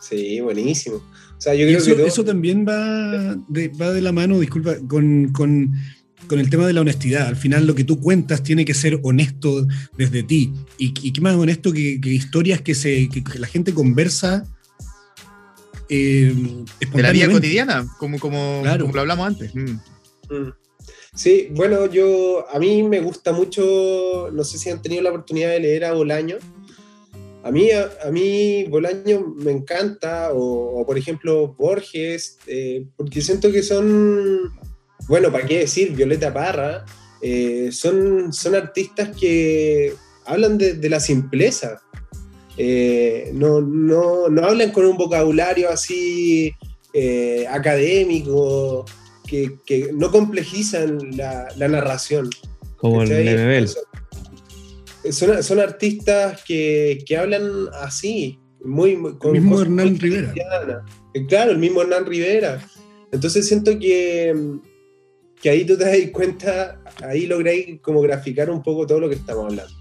A: Sí, buenísimo. O sea, yo creo
E: eso,
A: que todo-
E: eso también va de, va de la mano, disculpa, con, con- con el tema de la honestidad. Al final lo que tú cuentas tiene que ser honesto desde ti. Y, y qué más honesto que, que historias que, se, que, que la gente conversa eh,
D: de la vida cotidiana, como, como,
E: Claro.
D: como lo hablamos antes. Mm.
A: Mm. Sí, bueno, yo a mí me gusta mucho, no sé si han tenido la oportunidad de leer a Bolaño. A mí, a, a mí Bolaño me encanta, o, o, por ejemplo Borges, eh, porque siento que son, bueno, ¿para qué decir? Violeta Parra, eh, son, son artistas que hablan de, de la simpleza. Eh, no, no, no hablan con un vocabulario así académico, que, que no complejizan la, la narración.
B: Como el.
A: Son, son artistas que, que hablan así, muy, muy
E: El mismo Hernán Rivera.
A: Eh, Claro, el mismo Hernán Rivera. Entonces siento que, que ahí tú te das cuenta, ahí lográis como graficar un poco todo lo que estamos hablando.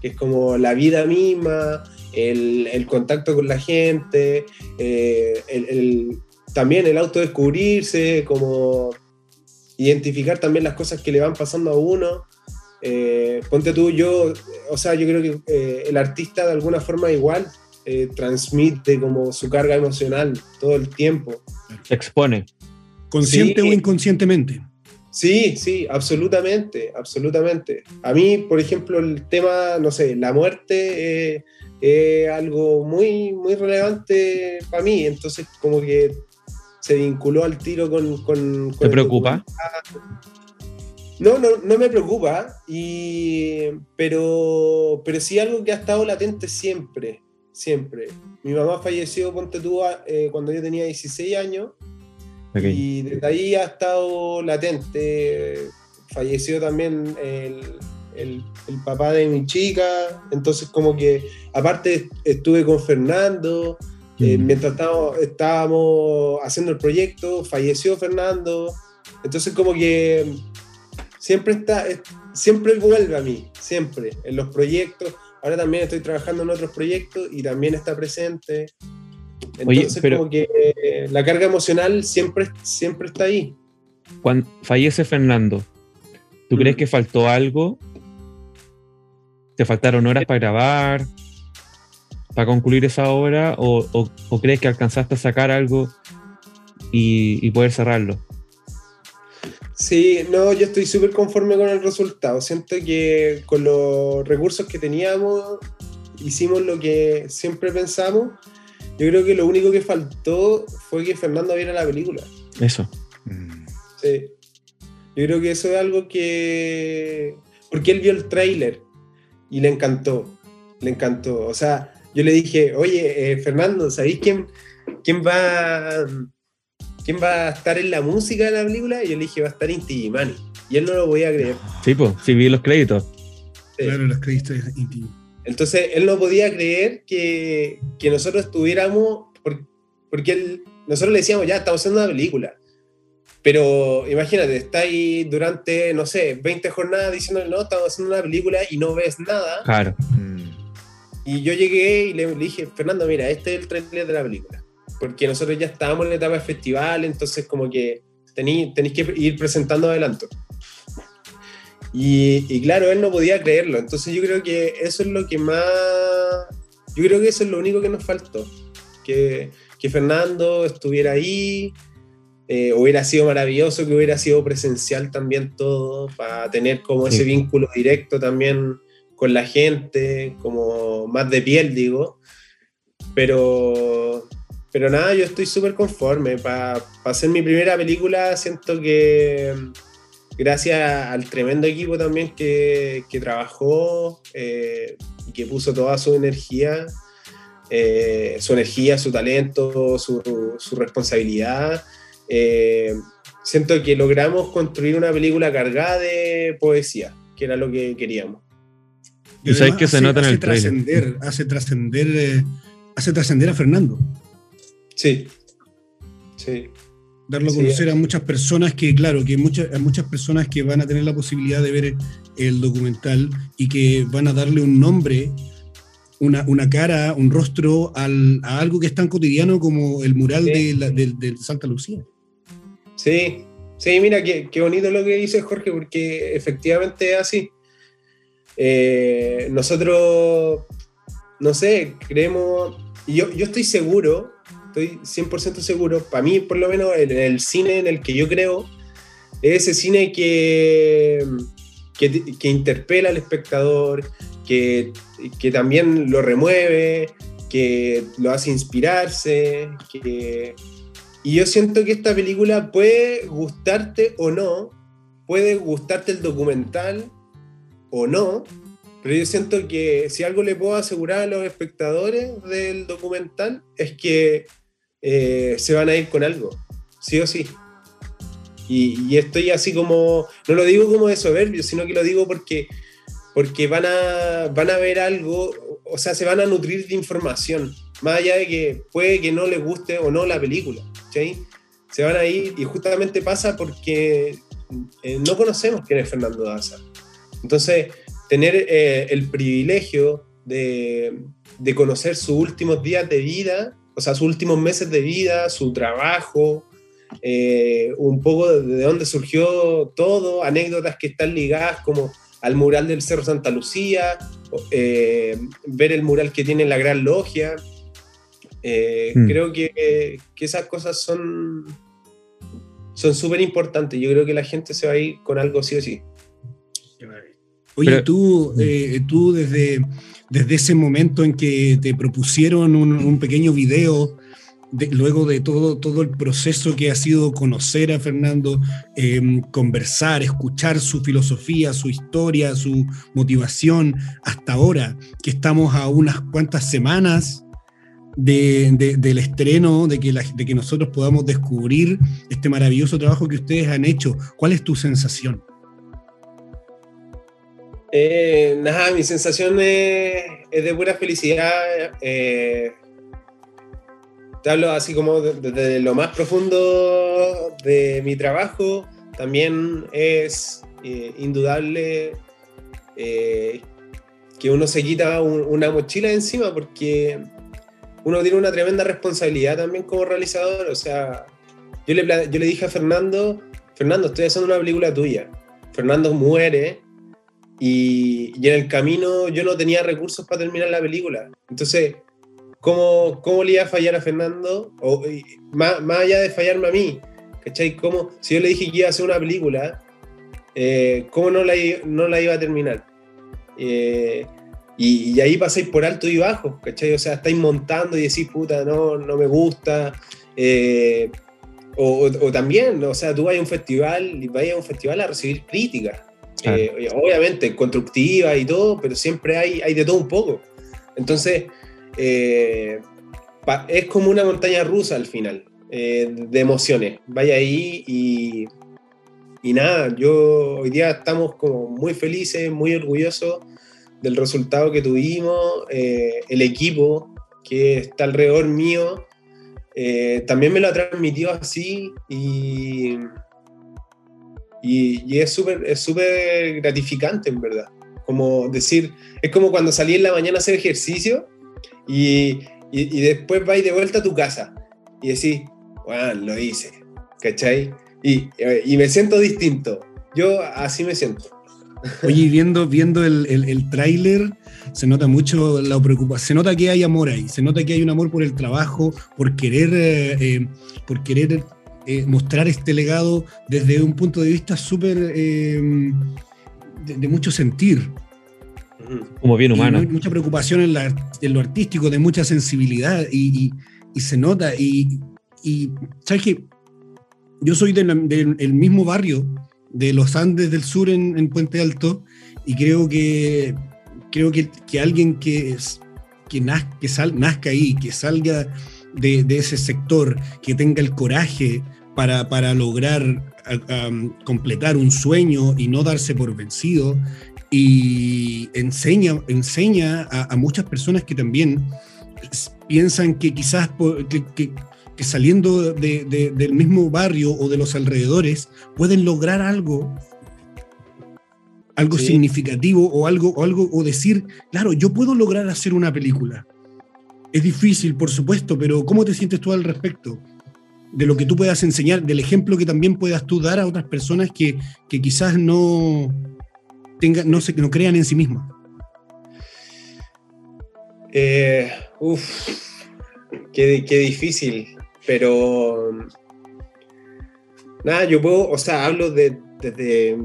A: Que es como la vida misma, el, el contacto con la gente, eh, el- el- también el autodescubrirse, como identificar también las cosas que le van pasando a uno. Eh, ponte tú, yo, o sea, yo creo que eh, el artista de alguna forma igual eh, transmite como su carga emocional todo el tiempo.
B: Se expone.
E: Consciente
A: Sí.
E: o inconscientemente.
A: Sí, sí, absolutamente, absolutamente. A mí, por ejemplo, el tema, no sé, la muerte eh, es algo muy, muy relevante para mí, entonces como que se vinculó al tiro con... con, con
B: ¿Te preocupa?
A: No, no, no me preocupa, y, pero, pero sí algo que ha estado latente siempre, siempre. Mi mamá falleció, ponte tú, eh, cuando yo tenía 16 años,
B: Ok.
A: y desde ahí ha estado latente. Falleció también el, el- el papá de mi chica, entonces como que aparte estuve con Fernando, eh,
B: Mm.
A: mientras estábamos, estábamos haciendo el proyecto, falleció Fernando, entonces como que siempre está, es- siempre vuelve a mí, siempre, en los proyectos. Ahora también estoy trabajando en otros proyectos y también está presente.
B: Oye,
A: Entonces
B: pero-
A: como que eh, la carga emocional siempre, siempre está ahí.
B: Cuando fallece Fernando, ¿tú
A: Mm.
B: crees que faltó algo? ¿Te faltaron horas para grabar? ¿Para concluir esa obra? ¿O, o- o crees que alcanzaste a sacar algo y, y poder cerrarlo?
A: Sí, no, yo estoy súper conforme con el resultado. Siento que con los recursos que teníamos hicimos lo que siempre pensamos. Yo creo que lo único que faltó fue que Fernando viera la película.
B: Eso.
A: Sí. Yo creo que eso es algo que... Porque él vio el tráiler y le encantó. Le encantó. O sea, yo le dije, oye, eh, Fernando, ¿sabéis quién, quién va... ¿Quién va a estar en la música de la película? Y yo le dije, va a estar Inti Gimani. Y él no lo podía creer.
B: Sí, pues, sí vi los créditos.
A: Sí.
E: Claro, las créditos íntimas.
A: Entonces él no podía creer que, que nosotros estuviéramos, por- porque él- nosotros le decíamos, ya, estamos haciendo una película. Pero imagínate, está ahí durante, no sé, 20 jornadas diciéndole, no, estamos haciendo una película y no ves nada.
B: Claro.
A: Y yo llegué y le, le dije, Fernando, mira, este es el trailer de la película. Porque nosotros ya estábamos en la etapa de festival, entonces como que tenéis que ir presentando adelanto. Y, y claro, él no podía creerlo. Entonces yo creo que eso es lo que más... Yo creo que eso es lo único que nos faltó. Que, que Fernando estuviera ahí. eh, hubiera sido maravilloso que hubiera sido presencial también todo, para tener como
B: Sí.
A: ese vínculo directo también con la gente, como más de piel, digo. Pero, pero nada, yo estoy súper conforme. Para hacer mi primera película, siento que gracias al tremendo equipo también que, que trabajó eh, y que puso toda su energía, eh, su energía, su talento, su, su responsabilidad. eh, siento que logramos construir una película cargada de poesía, que era lo que queríamos.
B: Y sabes que se
E: hace-
B: nota en el
E: trascender, hace trascender, eh, hace trascender a Fernando.
A: Sí. Sí.
E: darlo a
A: Sí,
E: conocer a muchas personas que, claro, que muchas, a muchas personas que van a tener la posibilidad de ver el documental y que van a darle un nombre, una, una cara, un rostro al- a algo que es tan cotidiano como el mural
A: Sí.
E: de, la- de- de Santa Lucía.
A: Sí, sí, mira, qué, qué bonito lo que dice Jorge, porque efectivamente es así. Eh, nosotros, no sé, creemos, yo, yo estoy seguro, estoy 100% seguro, para mí por lo menos en el cine en el que yo creo, es ese cine que, que, que interpela al espectador, que, que también lo remueve, que lo hace inspirarse, que, y yo siento que esta película puede gustarte o no, puede gustarte el documental o no, pero yo siento que si algo le puedo asegurar a los espectadores del documental es que eh, se van a ir con algo, sí o sí. Y, estoy así como, no lo digo como de soberbio, sino que lo digo porque, porque van, a, van a ver algo, o sea, se van a nutrir de información. más allá de que puede que no les guste o no la película, ¿sí? Se van a ir y justamente pasa porque eh, no conocemos quién es Fernando Daza. Entonces, tener eh, el privilegio de, de conocer sus últimos días de vida, o sea, sus últimos meses de vida, su trabajo, eh, un poco de dónde surgió todo, anécdotas que están ligadas como al mural del Cerro Santa Lucía, eh, ver el mural que tiene la Gran Logia. Eh, hmm. Creo que, que, esas cosas son son súper importantes. Yo creo que la gente se va a ir con algo sí o sí.
E: Oye, tú, tú desde, desde ese momento en que te propusieron un, pequeño video luego de todo, todo el proceso que ha sido conocer a Fernando, em, conversar, escuchar su filosofía, su historia, su motivación, hasta ahora, que estamos a unas cuantas semanas del estreno, de que, de que nosotros podamos descubrir este maravilloso trabajo que ustedes han hecho. ¿Cuál es tu sensación?
A: Eh, nada, mi sensación es, de pura felicidad. Eh, te hablo así como desde lo más profundo de mi trabajo, también es eh, indudable eh, que uno se quita una mochila de encima porque uno tiene una tremenda responsabilidad también como realizador. O sea, yo le, yo le dije a Fernando, Fernando, estoy haciendo una película tuya. Fernando muere y, y en el camino yo no tenía recursos para terminar la película. Entonces, ¿Cómo, ¿Cómo le iba a fallar a Fernando? O, más, más, allá de fallarme a mí, ¿cachai? ¿Cómo, si yo le dije que iba a hacer una película, eh, ¿cómo no la, no la iba a terminar? Eh, y, y, ahí pasáis por alto y bajo, ¿cachai? O sea, estáis montando y decís, puta, no, no me gusta. Eh, o, o, también, o sea, tú vas a un festival y vas a un festival a recibir críticas. Obviamente, constructivas y todo, pero siempre hay, hay de todo un poco. Entonces, eh, es como una montaña rusa al final, eh, de emociones. Vaya ahí y, y nada, yo hoy día estamos como muy felices, muy orgullosos del resultado que tuvimos, eh, el equipo que está alrededor mío, también me lo ha transmitido así y, y, es súper es súper gratificante en verdad. Como decir, es como cuando salí en la mañana a hacer ejercicio y, y, después vais de vuelta a tu casa y decís, bueno, lo hice, ¿cachai? Y, y, me siento distinto. Yo así me siento.
E: Oye, viendo, viendo el, el, el tráiler, se nota mucho la preocupación, se nota que hay amor ahí, se nota que hay un amor por el trabajo, por querer, eh, eh, por querer eh, mostrar este legado desde un punto de vista súper de, de, mucho sentir.
B: Como bien humano.
E: mucha preocupación en, lo artístico, de mucha sensibilidad y, se nota. Y, ¿sabes qué? Yo soy del, mismo barrio de los Andes del Sur en, Puente Alto y creo que, creo que, alguien que, que, que sal, nazca ahí, que salga de, ese sector, que tenga el coraje para, para lograr completar un sueño y no darse por vencido, y enseña, enseña a, muchas personas que también piensan que quizás que, saliendo del mismo barrio o de los alrededores pueden lograr algo algo significativo o algo, o algo o decir, claro, yo puedo lograr hacer una película. Es difícil, por supuesto, pero ¿cómo te sientes tú al respecto? De lo que tú puedas enseñar, del ejemplo que también puedas tú dar a otras personas que, que quizás no, no, se, no crean en sí mismos?
A: Eh, qué, qué, difícil, pero nada, yo puedo, o sea, hablo de, desde,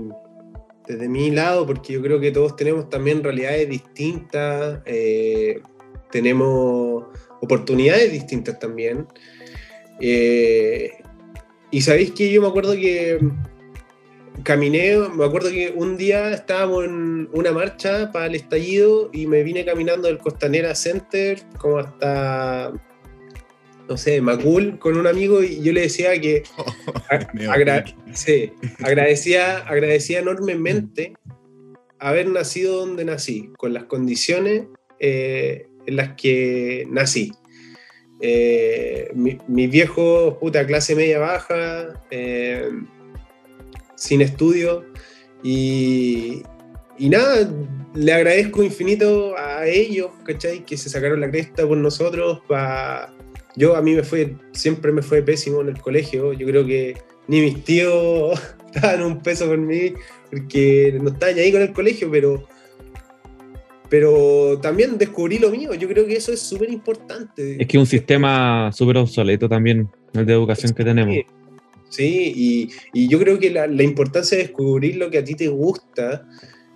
A: desde mi lado porque yo creo que todos tenemos también realidades distintas, eh, tenemos oportunidades distintas también. Eh, y sabéis que yo me acuerdo que caminé, me acuerdo que un día estábamos en una marcha para el estallido y me vine caminando del Costanera Center como hasta, no sé, Macul con un amigo y yo le decía que agradecía, agradecía enormemente haber nacido donde nací, con las condiciones eh, en las que nací. Eh, mis viejos, puta, clase media baja, eh, sin estudio. Y, y nada, le agradezco infinito a ellos, ¿cachai? Que se sacaron la cresta por nosotros. Pa... Yo a mí me fue, siempre me fue pésimo en el colegio. Yo creo que ni mis tíos daban un peso por mí, porque no estaban ahí con el colegio, pero, pero también descubrí lo mío. Yo creo que eso es súper importante.
B: Es que un sistema súper obsoleto también, el de educación que tenemos.
A: Sí, y, y yo creo que la, la, importancia de descubrir lo que a ti te gusta,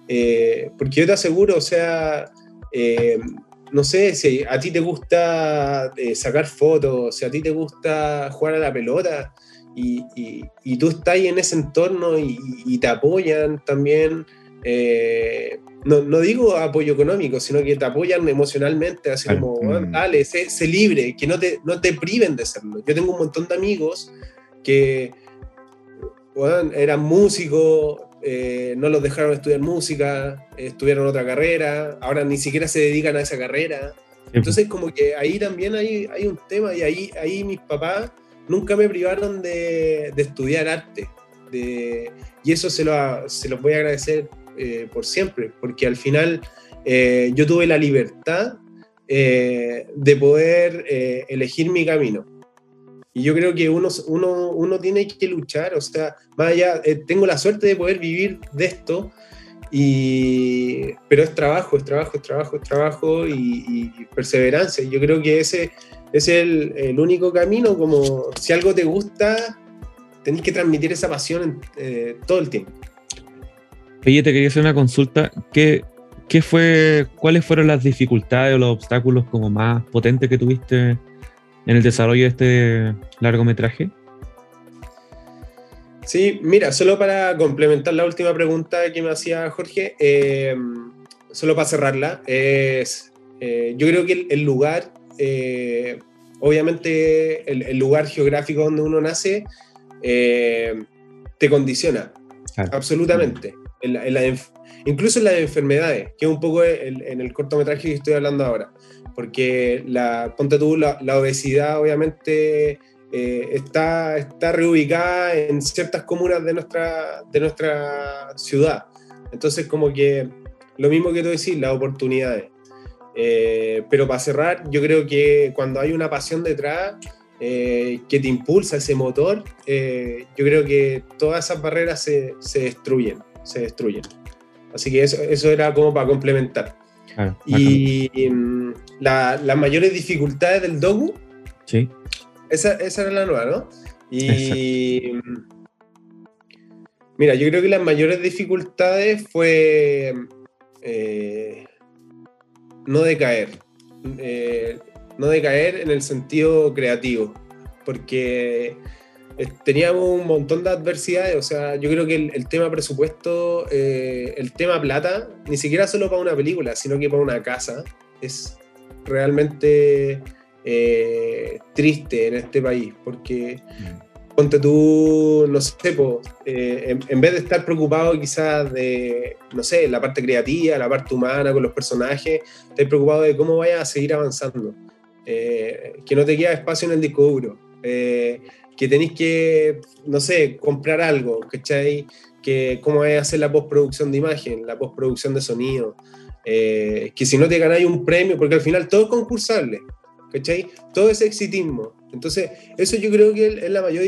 A: eh, porque yo te aseguro, o sea, eh, no sé, si a ti te gusta eh, sacar fotos, si a ti te gusta jugar a la pelota, y, y, y tú estás ahí en ese entorno y, y te apoyan también. Eh, no, no, digo apoyo económico, sino que te apoyan emocionalmente, así como, mm. dale, sé, sé, libre, que no te, no te priven de serlo. Yo tengo un montón de amigos que bueno, eran músicos, eh, no los dejaron estudiar música, estudiaron otra carrera, ahora ni siquiera se dedican a esa carrera. Entonces como que ahí también hay, hay un tema y ahí, ahí mis papás nunca me privaron de, de estudiar arte. De, y eso se lo, se los voy a agradecer eh, por siempre, porque al final eh, yo tuve la libertad eh, de poder eh, elegir mi camino. Y yo creo que uno, uno, uno tiene que luchar, o sea, más allá, eh, tengo la suerte de poder vivir de esto, y, pero es trabajo, es trabajo, es trabajo, es trabajo y, y perseverancia. Yo creo que ese es el, el, único camino, como si algo te gusta, tenés que transmitir esa pasión eh, todo el tiempo.
B: Oye, te quería hacer una consulta. ¿Qué, ¿Qué fue, ¿Cuáles fueron las dificultades o los obstáculos como más potentes que tuviste en el desarrollo de este largometraje?
A: Sí, mira, solo para complementar la última pregunta que me hacía Jorge, eh, solo para cerrarla, es, eh, yo creo que el, el lugar, eh, obviamente el, el, lugar geográfico donde uno nace, te condiciona, claro. absolutamente. En la, en la, incluso en las enfermedades, que es un poco el, en el cortometraje que estoy hablando ahora porque la, ponte tú, la, la obesidad obviamente eh, está, está reubicada en ciertas comunas de nuestra, de nuestra ciudad. Entonces, como que lo mismo que tú decís, las oportunidades. Eh, pero para cerrar, yo creo que cuando hay una pasión detrás eh, que te impulsa ese motor, eh, yo creo que todas esas barreras se, se, destruyen, se destruyen. Así que eso, eso era como para complementar. Ah, y, las la mayores dificultades del Dogu.
B: Sí.
A: Esa, esa era la nueva, ¿no? Y. Exacto. Mira, yo creo que las mayores dificultades fue. Eh, no decaer. Eh, no decaer en el sentido creativo. Porque teníamos un montón de adversidades, o sea, yo creo que el, el tema presupuesto, eh, el tema plata, ni siquiera solo para una película, sino que para una casa, es realmente eh, triste en este país, porque ponte tú, no sé, po, eh, en, en, vez de estar preocupado quizás de, no sé, la parte creativa, la parte humana con los personajes, estás preocupado de cómo vayas a seguir avanzando, eh, que no te queda espacio en el disco duro, eh, que tenéis que, no sé, comprar algo, ¿cachai? Que cómo a hacer la postproducción de imagen, la postproducción de sonido, eh, que si no te ganáis un premio, porque al final todo es concursable, ¿cachai? Todo es exitismo. Entonces, eso yo creo que es la mayor,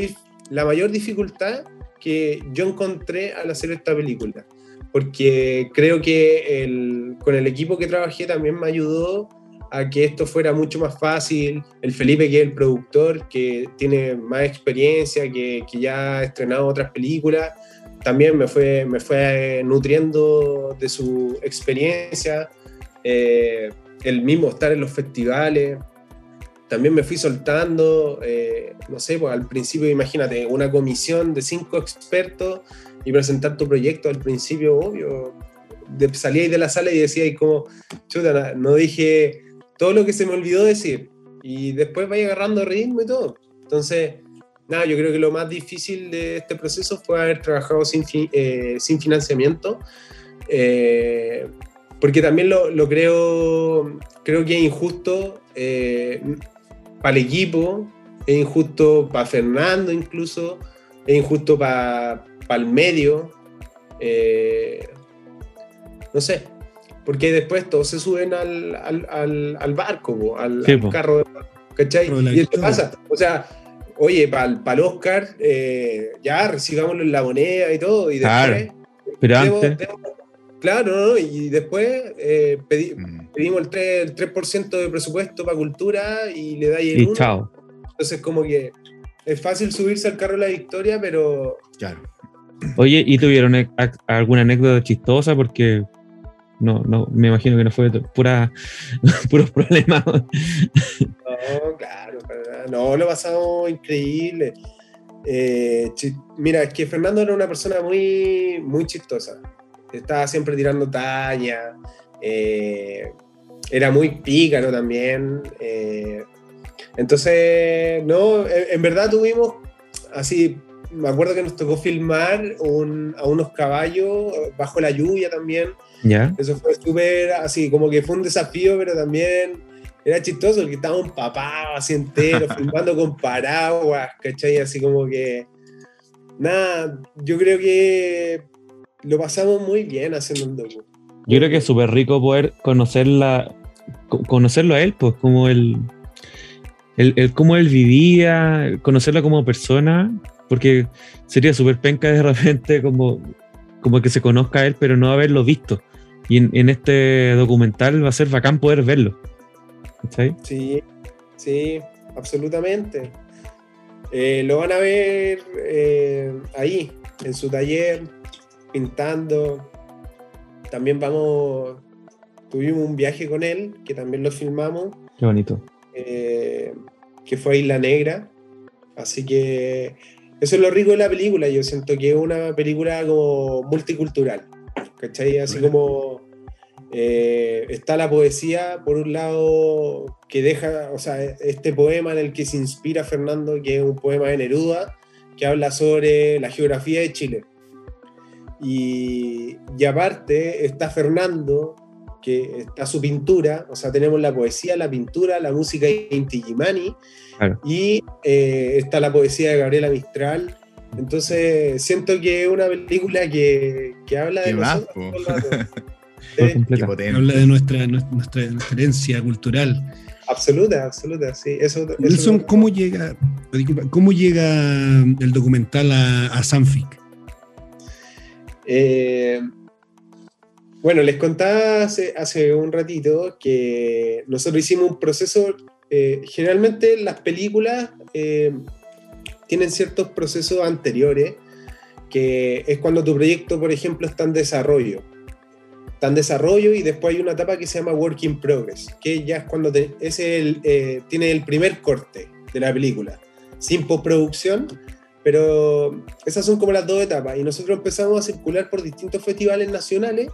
A: la mayor dificultad que yo encontré al hacer esta película, porque creo que el, con el equipo que trabajé también me ayudó a que esto fuera mucho más fácil. El Felipe, que es el productor, que tiene más experiencia, que, que ya ha estrenado otras películas, también me fue, me fue nutriendo de su experiencia, eh, el mismo estar en los festivales, también me fui soltando, eh, no sé, pues al principio imagínate, una comisión de cinco expertos y presentar tu proyecto al principio, obvio, de, salíais de la sala y decíais como, chuta, no dije todo lo que se me olvidó decir, y después vaya agarrando ritmo y todo. Entonces, nada, yo creo que lo más difícil de este proceso fue haber trabajado sin, eh, sin financiamiento, eh, porque también lo, lo, creo, creo que es injusto. Eh, para el equipo, es injusto para Fernando incluso, es injusto para el medio. No sé, porque después todos se suben al, al, al, barco, al, carro, ¿cachai? Y esto pasa, o sea, oye, para el Oscar, eh, ya recibámoslo en la moneda y todo, y después...
B: Claro, pero antes...
A: claro, ¿no? y después eh, mm. pedimos el 3%, el 3 de presupuesto para cultura y le dais el
B: y chao.
A: Entonces, como que es fácil subirse al carro de la victoria, pero...
D: Claro.
B: Oye, ¿y tuvieron alguna anécdota chistosa? Porque no, no, me imagino que no fue pura, puros problemas.
A: No, claro, no, lo pasamos increíble. Eh, mira, es que Fernando era una persona muy, muy chistosa. Estaba siempre tirando talla. Eh, era muy pícaro también. Eh, entonces, no, en, verdad tuvimos así. Me acuerdo que nos tocó filmar a unos caballos bajo la lluvia también. Eso fue súper así, como que fue un desafío, pero también era chistoso porque estaba un papá así entero, filmando con paraguas, ¿cachai? Así como que. Nada, yo creo que lo pasamos muy bien haciendo un docu.
B: Yo creo que es súper rico poder conocerla, conocerlo a él, pues como él, el, cómo él vivía, conocerlo como persona, porque sería súper penca de repente como, como que se conozca a él, pero no haberlo visto. Y en, este documental va a ser bacán poder verlo.
A: Sí, sí, absolutamente. Eh, lo van a ver eh, ahí, en su taller, pintando. También vamos, tuvimos un viaje con él, que también lo filmamos.
B: Qué bonito.
A: Eh, que fue Isla Negra. Así que eso es lo rico de la película. Yo siento que es una película como multicultural. ¿Cachai? Así como eh, está la poesía, por un lado, que deja, o sea, este poema en el que se inspira Fernando, que es un poema de Neruda, que habla sobre la geografía de Chile. Y, y aparte está Fernando, que está su pintura, o sea, tenemos la poesía, la pintura, la música de Inti y eh, está la poesía de Gabriela Mistral, entonces, siento que es una película que, que habla de nosotros.
E: Habla de nuestra, nuestra, herencia cultural.
A: Absoluta, absoluta, sí. Eso,
E: ¿cómo llega, cómo llega el documental a, a Sanfic?
A: Eh, bueno, les contaba hace, hace, un ratito que nosotros hicimos un proceso, eh, generalmente las películas eh, tienen ciertos procesos anteriores, que es cuando tu proyecto, por ejemplo, está en desarrollo. Está en desarrollo y después hay una etapa que se llama Work in Progress, que ya es cuando el, eh, tiene el primer corte de la película, sin postproducción, pero esas son como las dos etapas. Y nosotros empezamos a circular por distintos festivales nacionales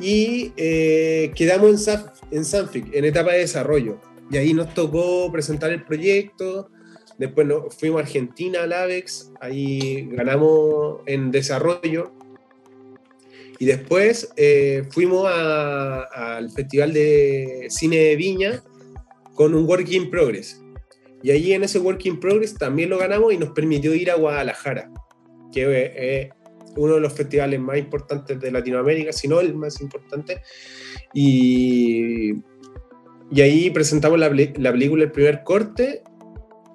A: y eh, quedamos en, en Sanfic, en etapa de desarrollo. Y ahí nos tocó presentar el proyecto, Después fuimos a Argentina al AVEX, ahí ganamos en desarrollo. Y después eh, fuimos al Festival de Cine de Viña con un Work in Progress. Y allí en ese Work in Progress también lo ganamos y nos permitió ir a Guadalajara, que es uno de los festivales más importantes de Latinoamérica, si no el más importante. Y, y ahí presentamos la, la película El primer corte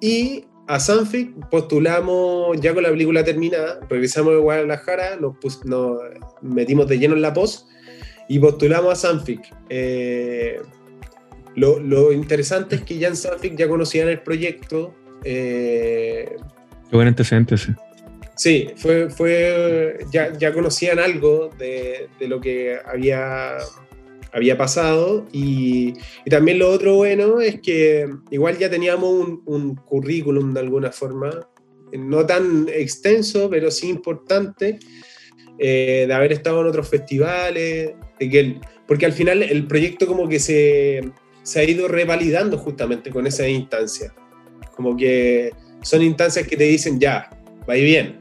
A: y a Sanfic postulamos ya con la película terminada, regresamos de Guadalajara, nos, metimos de lleno en la post y postulamos a Sanfic. Eh, lo, interesante es que ya en Sanfic ya conocían el proyecto.
B: Eh, Qué buen antecedente, sí.
A: Sí, fue, fue, ya, ya conocían algo de, de lo que había había pasado y, también lo otro bueno es que igual ya teníamos un, currículum de alguna forma, no tan extenso, pero sí importante, eh, de haber estado en otros festivales, de que porque al final el proyecto como que se, se ha ido revalidando justamente con esa instancia, como que son instancias que te dicen ya, va bien.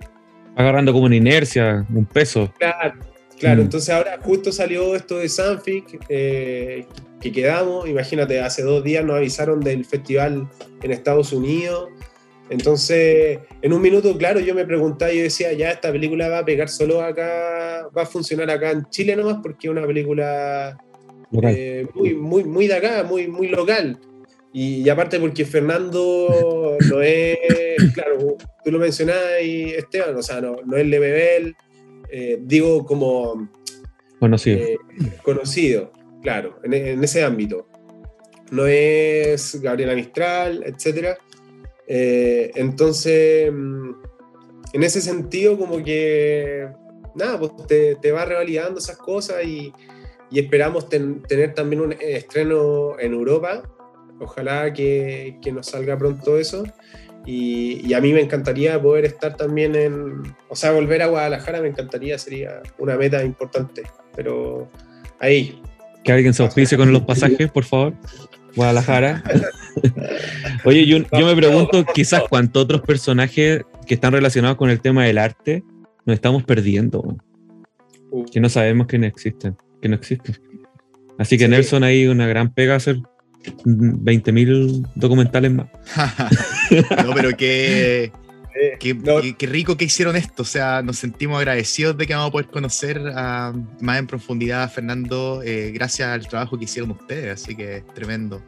B: Agarrando como una inercia, un peso.
A: Claro, Claro,
B: Mm.
A: entonces ahora justo salió esto de Sanfic, eh, que quedamos, imagínate, hace dos días nos avisaron del festival en Estados Unidos. Entonces, en un minuto, claro, yo me preguntaba, yo decía, ya esta película va a pegar solo acá, va a funcionar acá en Chile nomás, porque es una película eh, muy, muy, muy de acá, muy, muy local. Y, y aparte porque Fernando no es, claro, tú lo mencionabas, y Esteban, o sea, no, no es Lemebel, eh, digo como
B: Conocido.
A: eh, conocido, claro, en, en ese ámbito. No es Gabriela Mistral, etc. entonces, mm, en ese sentido, como que, nada, pues te, te va revalidando esas cosas y, y esperamos ten- tener también un estreno en Europa. Ojalá que, que nos salga pronto eso. Y, y a mí me encantaría poder estar también en, o sea, volver a Guadalajara me encantaría, sería una meta importante, pero ahí.
B: Que alguien se auspice con los pasajes, por favor. Guadalajara. Oye, yo, yo me pregunto quizás cuántos otros personajes que están relacionados con el tema del arte nos estamos perdiendo.
A: Uh,
B: Que no sabemos que no existen. Que no existen. Así que. Nelson ahí una gran pega hacer 20.000 documentales más.
D: no, pero qué,
A: eh,
D: qué,
A: no,
D: qué- qué rico que hicieron esto. O sea, nos sentimos agradecidos de que vamos a poder conocer a- más en profundidad a Fernando eh, gracias al trabajo que hicieron ustedes. Así que tremendo.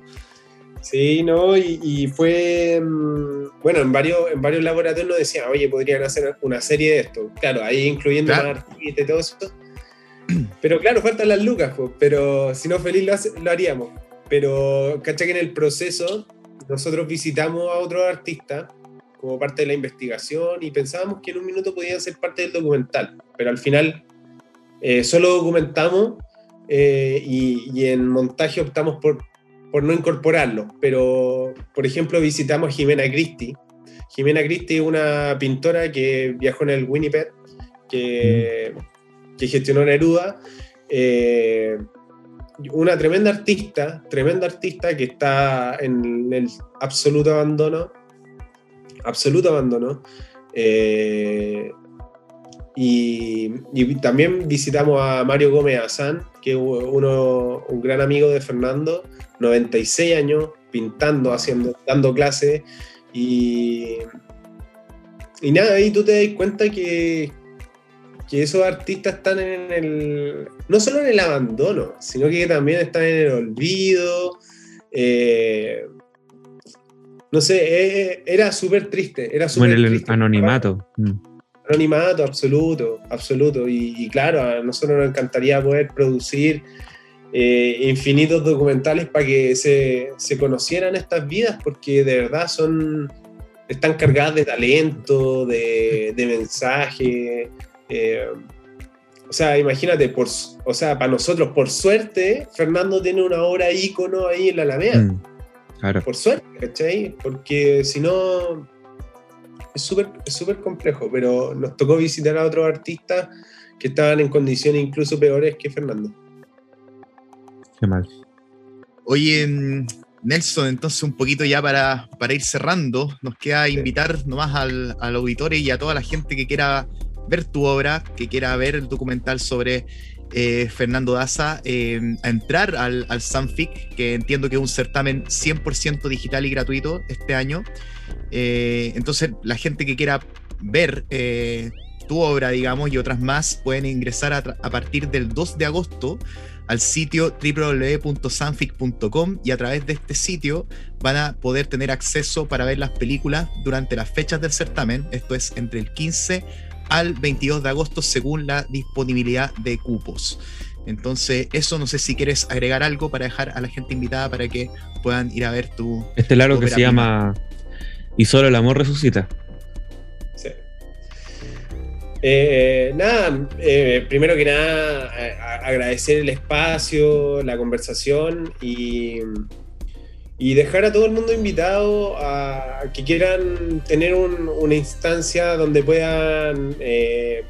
A: Sí, no, y, y fue, mm, bueno, en varios, en varios laboratorios nos decían, oye, podrían hacer una serie de esto. Claro, ahí incluyendo
D: Claro.
A: más artistas y todo eso. Pero claro, faltan las lucas, pero si no feliz lo, hace- lo haríamos. Pero, ¿cachai que en el proceso nosotros visitamos a otros artistas como parte de la investigación y pensábamos que en un minuto podían ser parte del documental, pero al final eh, solo documentamos eh, y, y en montaje optamos por, por no incorporarlo. Pero, por ejemplo, visitamos a Jimena Christie. Jimena Christie es una pintora que viajó en el Winnipeg, que, que gestionó Neruda. eh, una tremenda artista, tremenda artista que está en el absoluto abandono, absoluto abandono. eh, y, también visitamos a Mario Gómez Azán, que es uno, un gran amigo de Fernando, 96 años, pintando, haciendo, dando clases. Y, y nada, ahí tú te das cuenta que, que esos artistas están en el. no solo en el abandono, sino que también están en el olvido. eh, no sé, eh, era súper triste. Era súper
B: el
A: triste.
B: anonimato. Mm.
A: Anonimato, absoluto, absoluto. Y, y claro, a nosotros nos encantaría poder producir eh, infinitos documentales para que se, se conocieran estas vidas, porque de verdad son están cargadas de talento, de, de mensaje. Eh, o sea, imagínate, por, o sea, para nosotros, por suerte, Fernando tiene una obra ícono ahí en la Alameda
B: Mm. Claro.
A: por suerte, ¿cachai? Porque si no, es súper es súper complejo, pero nos tocó visitar a otros artistas que estaban en condiciones incluso peores que Fernando.
B: Qué mal.
D: Oye, mm, Nelson, entonces un poquito ya para, para ir cerrando, nos queda invitar nomás al, al auditorio y a toda la gente que quiera ver tu obra, que quiera ver el documental sobre eh, Fernando Daza, eh, a entrar al, al Sanfic, que entiendo que es un certamen 100% digital y gratuito este año. Eh, entonces, la gente que quiera ver tu obra, digamos, y otras más, pueden ingresar a, a partir del 2 de agosto al sitio www.sanfic.com y a través de este sitio van a poder tener acceso para ver las películas durante las fechas del certamen, esto es entre el 15 al 22 de agosto según la disponibilidad de cupos. Entonces, eso no sé si quieres agregar algo para dejar a la gente invitada para que puedan ir a ver tu...
B: Este largo que se llama Y solo el amor resucita.
A: Sí. Eh, nada, eh, primero que nada, a- a- agradecer el espacio, la conversación y, y dejar a todo el mundo invitado a que quieran tener un- una instancia donde puedan eh,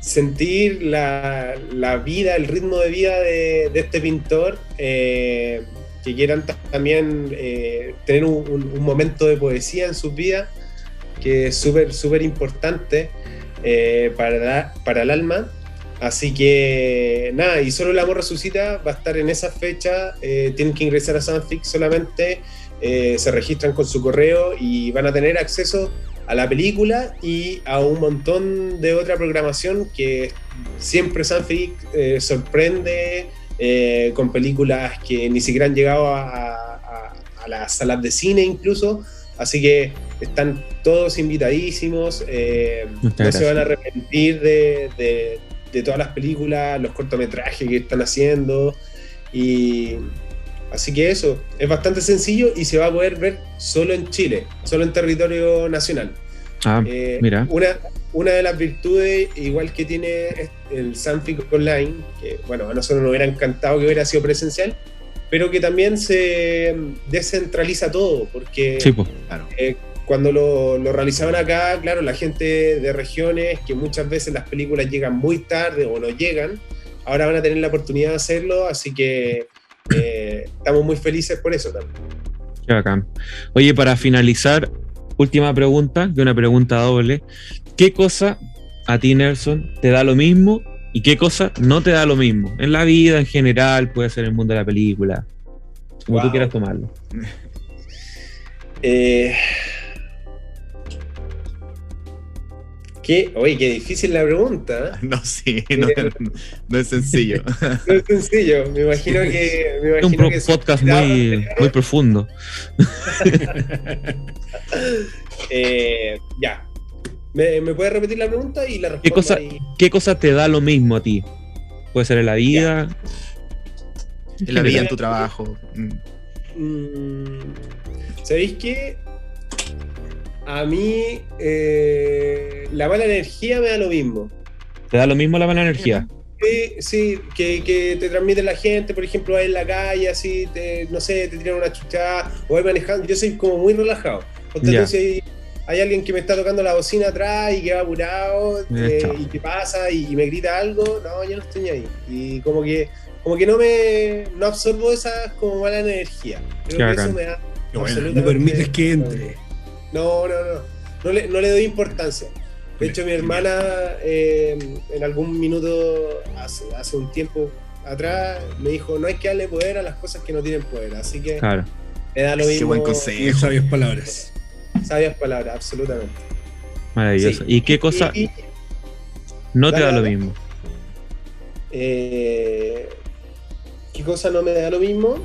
A: sentir la, la vida, el ritmo de vida de, este pintor, eh, que quieran ta- también eh, tener un- momento de poesía en sus vidas que es súper, súper importante para, para el alma. Así que nada, y solo el amor resucita va a estar en esa fecha. eh, tienen que ingresar a Sanfic solamente, eh, se registran con su correo y van a tener acceso a la película y a un montón de otra programación que siempre Sanfic eh, sorprende con películas que ni siquiera han llegado a, a- a las salas de cine incluso. Así que están todos invitadísimos. eh, no se van a arrepentir de, de- de todas las películas, los cortometrajes que están haciendo. Y así que eso, es bastante sencillo y se va a poder ver solo en Chile, solo en territorio nacional.
B: Ah,
A: Eh,
B: mira.
A: Una, una de las virtudes, igual que tiene el Sanfic Online, que bueno, a nosotros nos hubiera encantado que hubiera sido presencial, pero que también se descentraliza todo, porque
B: Sí, pues.
D: Claro.
A: Cuando lo, lo realizaban acá, claro, la gente de regiones, que muchas veces las películas llegan muy tarde o no llegan, ahora van a tener la oportunidad de hacerlo, así que eh, estamos muy felices por eso también.
B: Qué bacán. Oye, para finalizar, última pregunta, que una pregunta doble. ¿Qué cosa a ti, Nelson, te da lo mismo y qué cosa no te da lo mismo? En la vida en general, puede ser en el mundo de la película, como tú quieras tomarlo.
A: Eh, qué, oye, qué difícil la pregunta. ¿eh?
D: No, sí, no, no es sencillo.
A: No es sencillo, me imagino que... Me
B: Es un
A: imagino
B: pro-
A: que son-
B: podcast muy, muy profundo.
A: Eh, ya. ¿Me, me puedes repetir la pregunta y la respuesta?
B: ¿Qué cosa,
A: ahí?
B: ¿Qué cosa te da lo mismo a ti? Puede ser en la vida.
D: En la vida, en tu trabajo. Mm,
A: ¿Sabéis qué? A mí eh, la mala energía me da lo mismo.
B: ¿Te da lo mismo la mala energía?
A: Sí, sí, que, que te transmite la gente, por ejemplo, vas en la calle, así, te, no sé, te tiran una chuchada, o vas manejando. Yo soy como muy relajado. Tú, si hay, hay alguien que me está tocando la bocina atrás y que va apurado, eh, y que pasa y, me grita algo, no, yo no estoy ahí. Y como que, como que no me no absorbo esa como mala energía. Creo
B: Qué
A: que
B: bacán.
A: eso me da.
E: Bueno, no permites que entre.
A: No, no, no. No le, no le doy importancia. De hecho, mi hermana eh, en algún minuto, hace, hace un tiempo atrás, me dijo, no hay que darle poder a las cosas que no tienen poder. Así que
B: Claro.
A: me da lo
D: Qué
A: mismo.
D: buen
E: Qué
D: consejo.
E: sabias palabras.
A: Sabias palabras, absolutamente.
B: Maravilloso.
A: Sí.
B: ¿Y qué cosa
A: Y- y,
B: no te da lo mismo?
A: eh, ¿Qué cosa no me da lo mismo?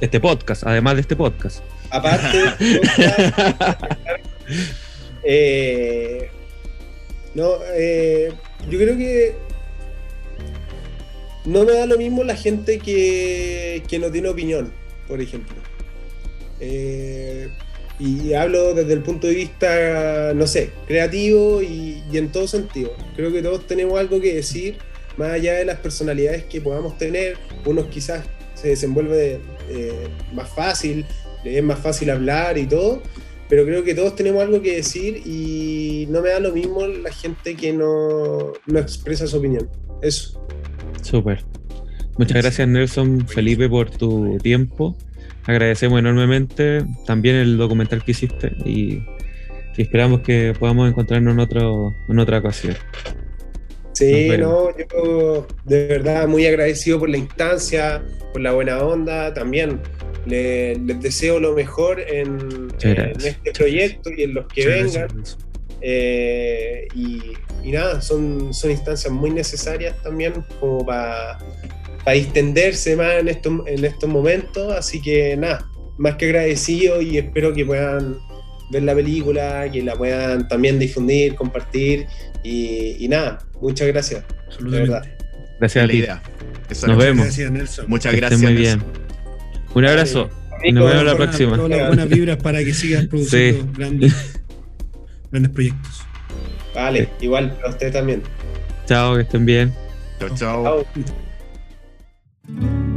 B: Este podcast, además de este podcast.
A: Aparte, eh, no, eh, yo creo que no me da lo mismo la gente que, que no tiene opinión, por ejemplo. Eh, y hablo desde el punto de vista, no sé, creativo y, y en todo sentido. Creo que todos tenemos algo que decir, más allá de las personalidades que podamos tener. Unos quizás se desenvuelve eh, más fácil, es más fácil hablar y todo, pero creo que todos tenemos algo que decir y no me da lo mismo la gente que no, no expresa su opinión. Eso.
B: Súper. Muchas gracias Nelson Felipe por tu tiempo. Agradecemos enormemente también el documental que hiciste y, y esperamos que podamos encontrarnos en, otro, en otra ocasión.
A: Sí, no, yo de verdad muy agradecido por la instancia, por la buena onda. También le- les deseo lo mejor en, este proyecto y en los que vengan. Eh, y, y nada, son, son instancias muy necesarias también como para distenderse más en estos, en estos momentos. Así que nada, más que agradecido y espero que puedan ver la película, que la puedan también difundir, compartir. Y, y nada, muchas gracias.
E: Absolutamente.
B: Gracias a
D: la
B: ti.
D: idea. Eso
B: Nos vemos.
E: Gracias, Nelson.
D: Muchas gracias.
B: muy
D: Nelson.
B: bien. Un abrazo. Y nos vemos la próxima.
E: Todas las buenas vibras para que sigas produciendo grandes, grandes proyectos.
A: Vale, igual para usted también.
B: Chao, que estén bien.
D: Chao, chao.
A: Chao.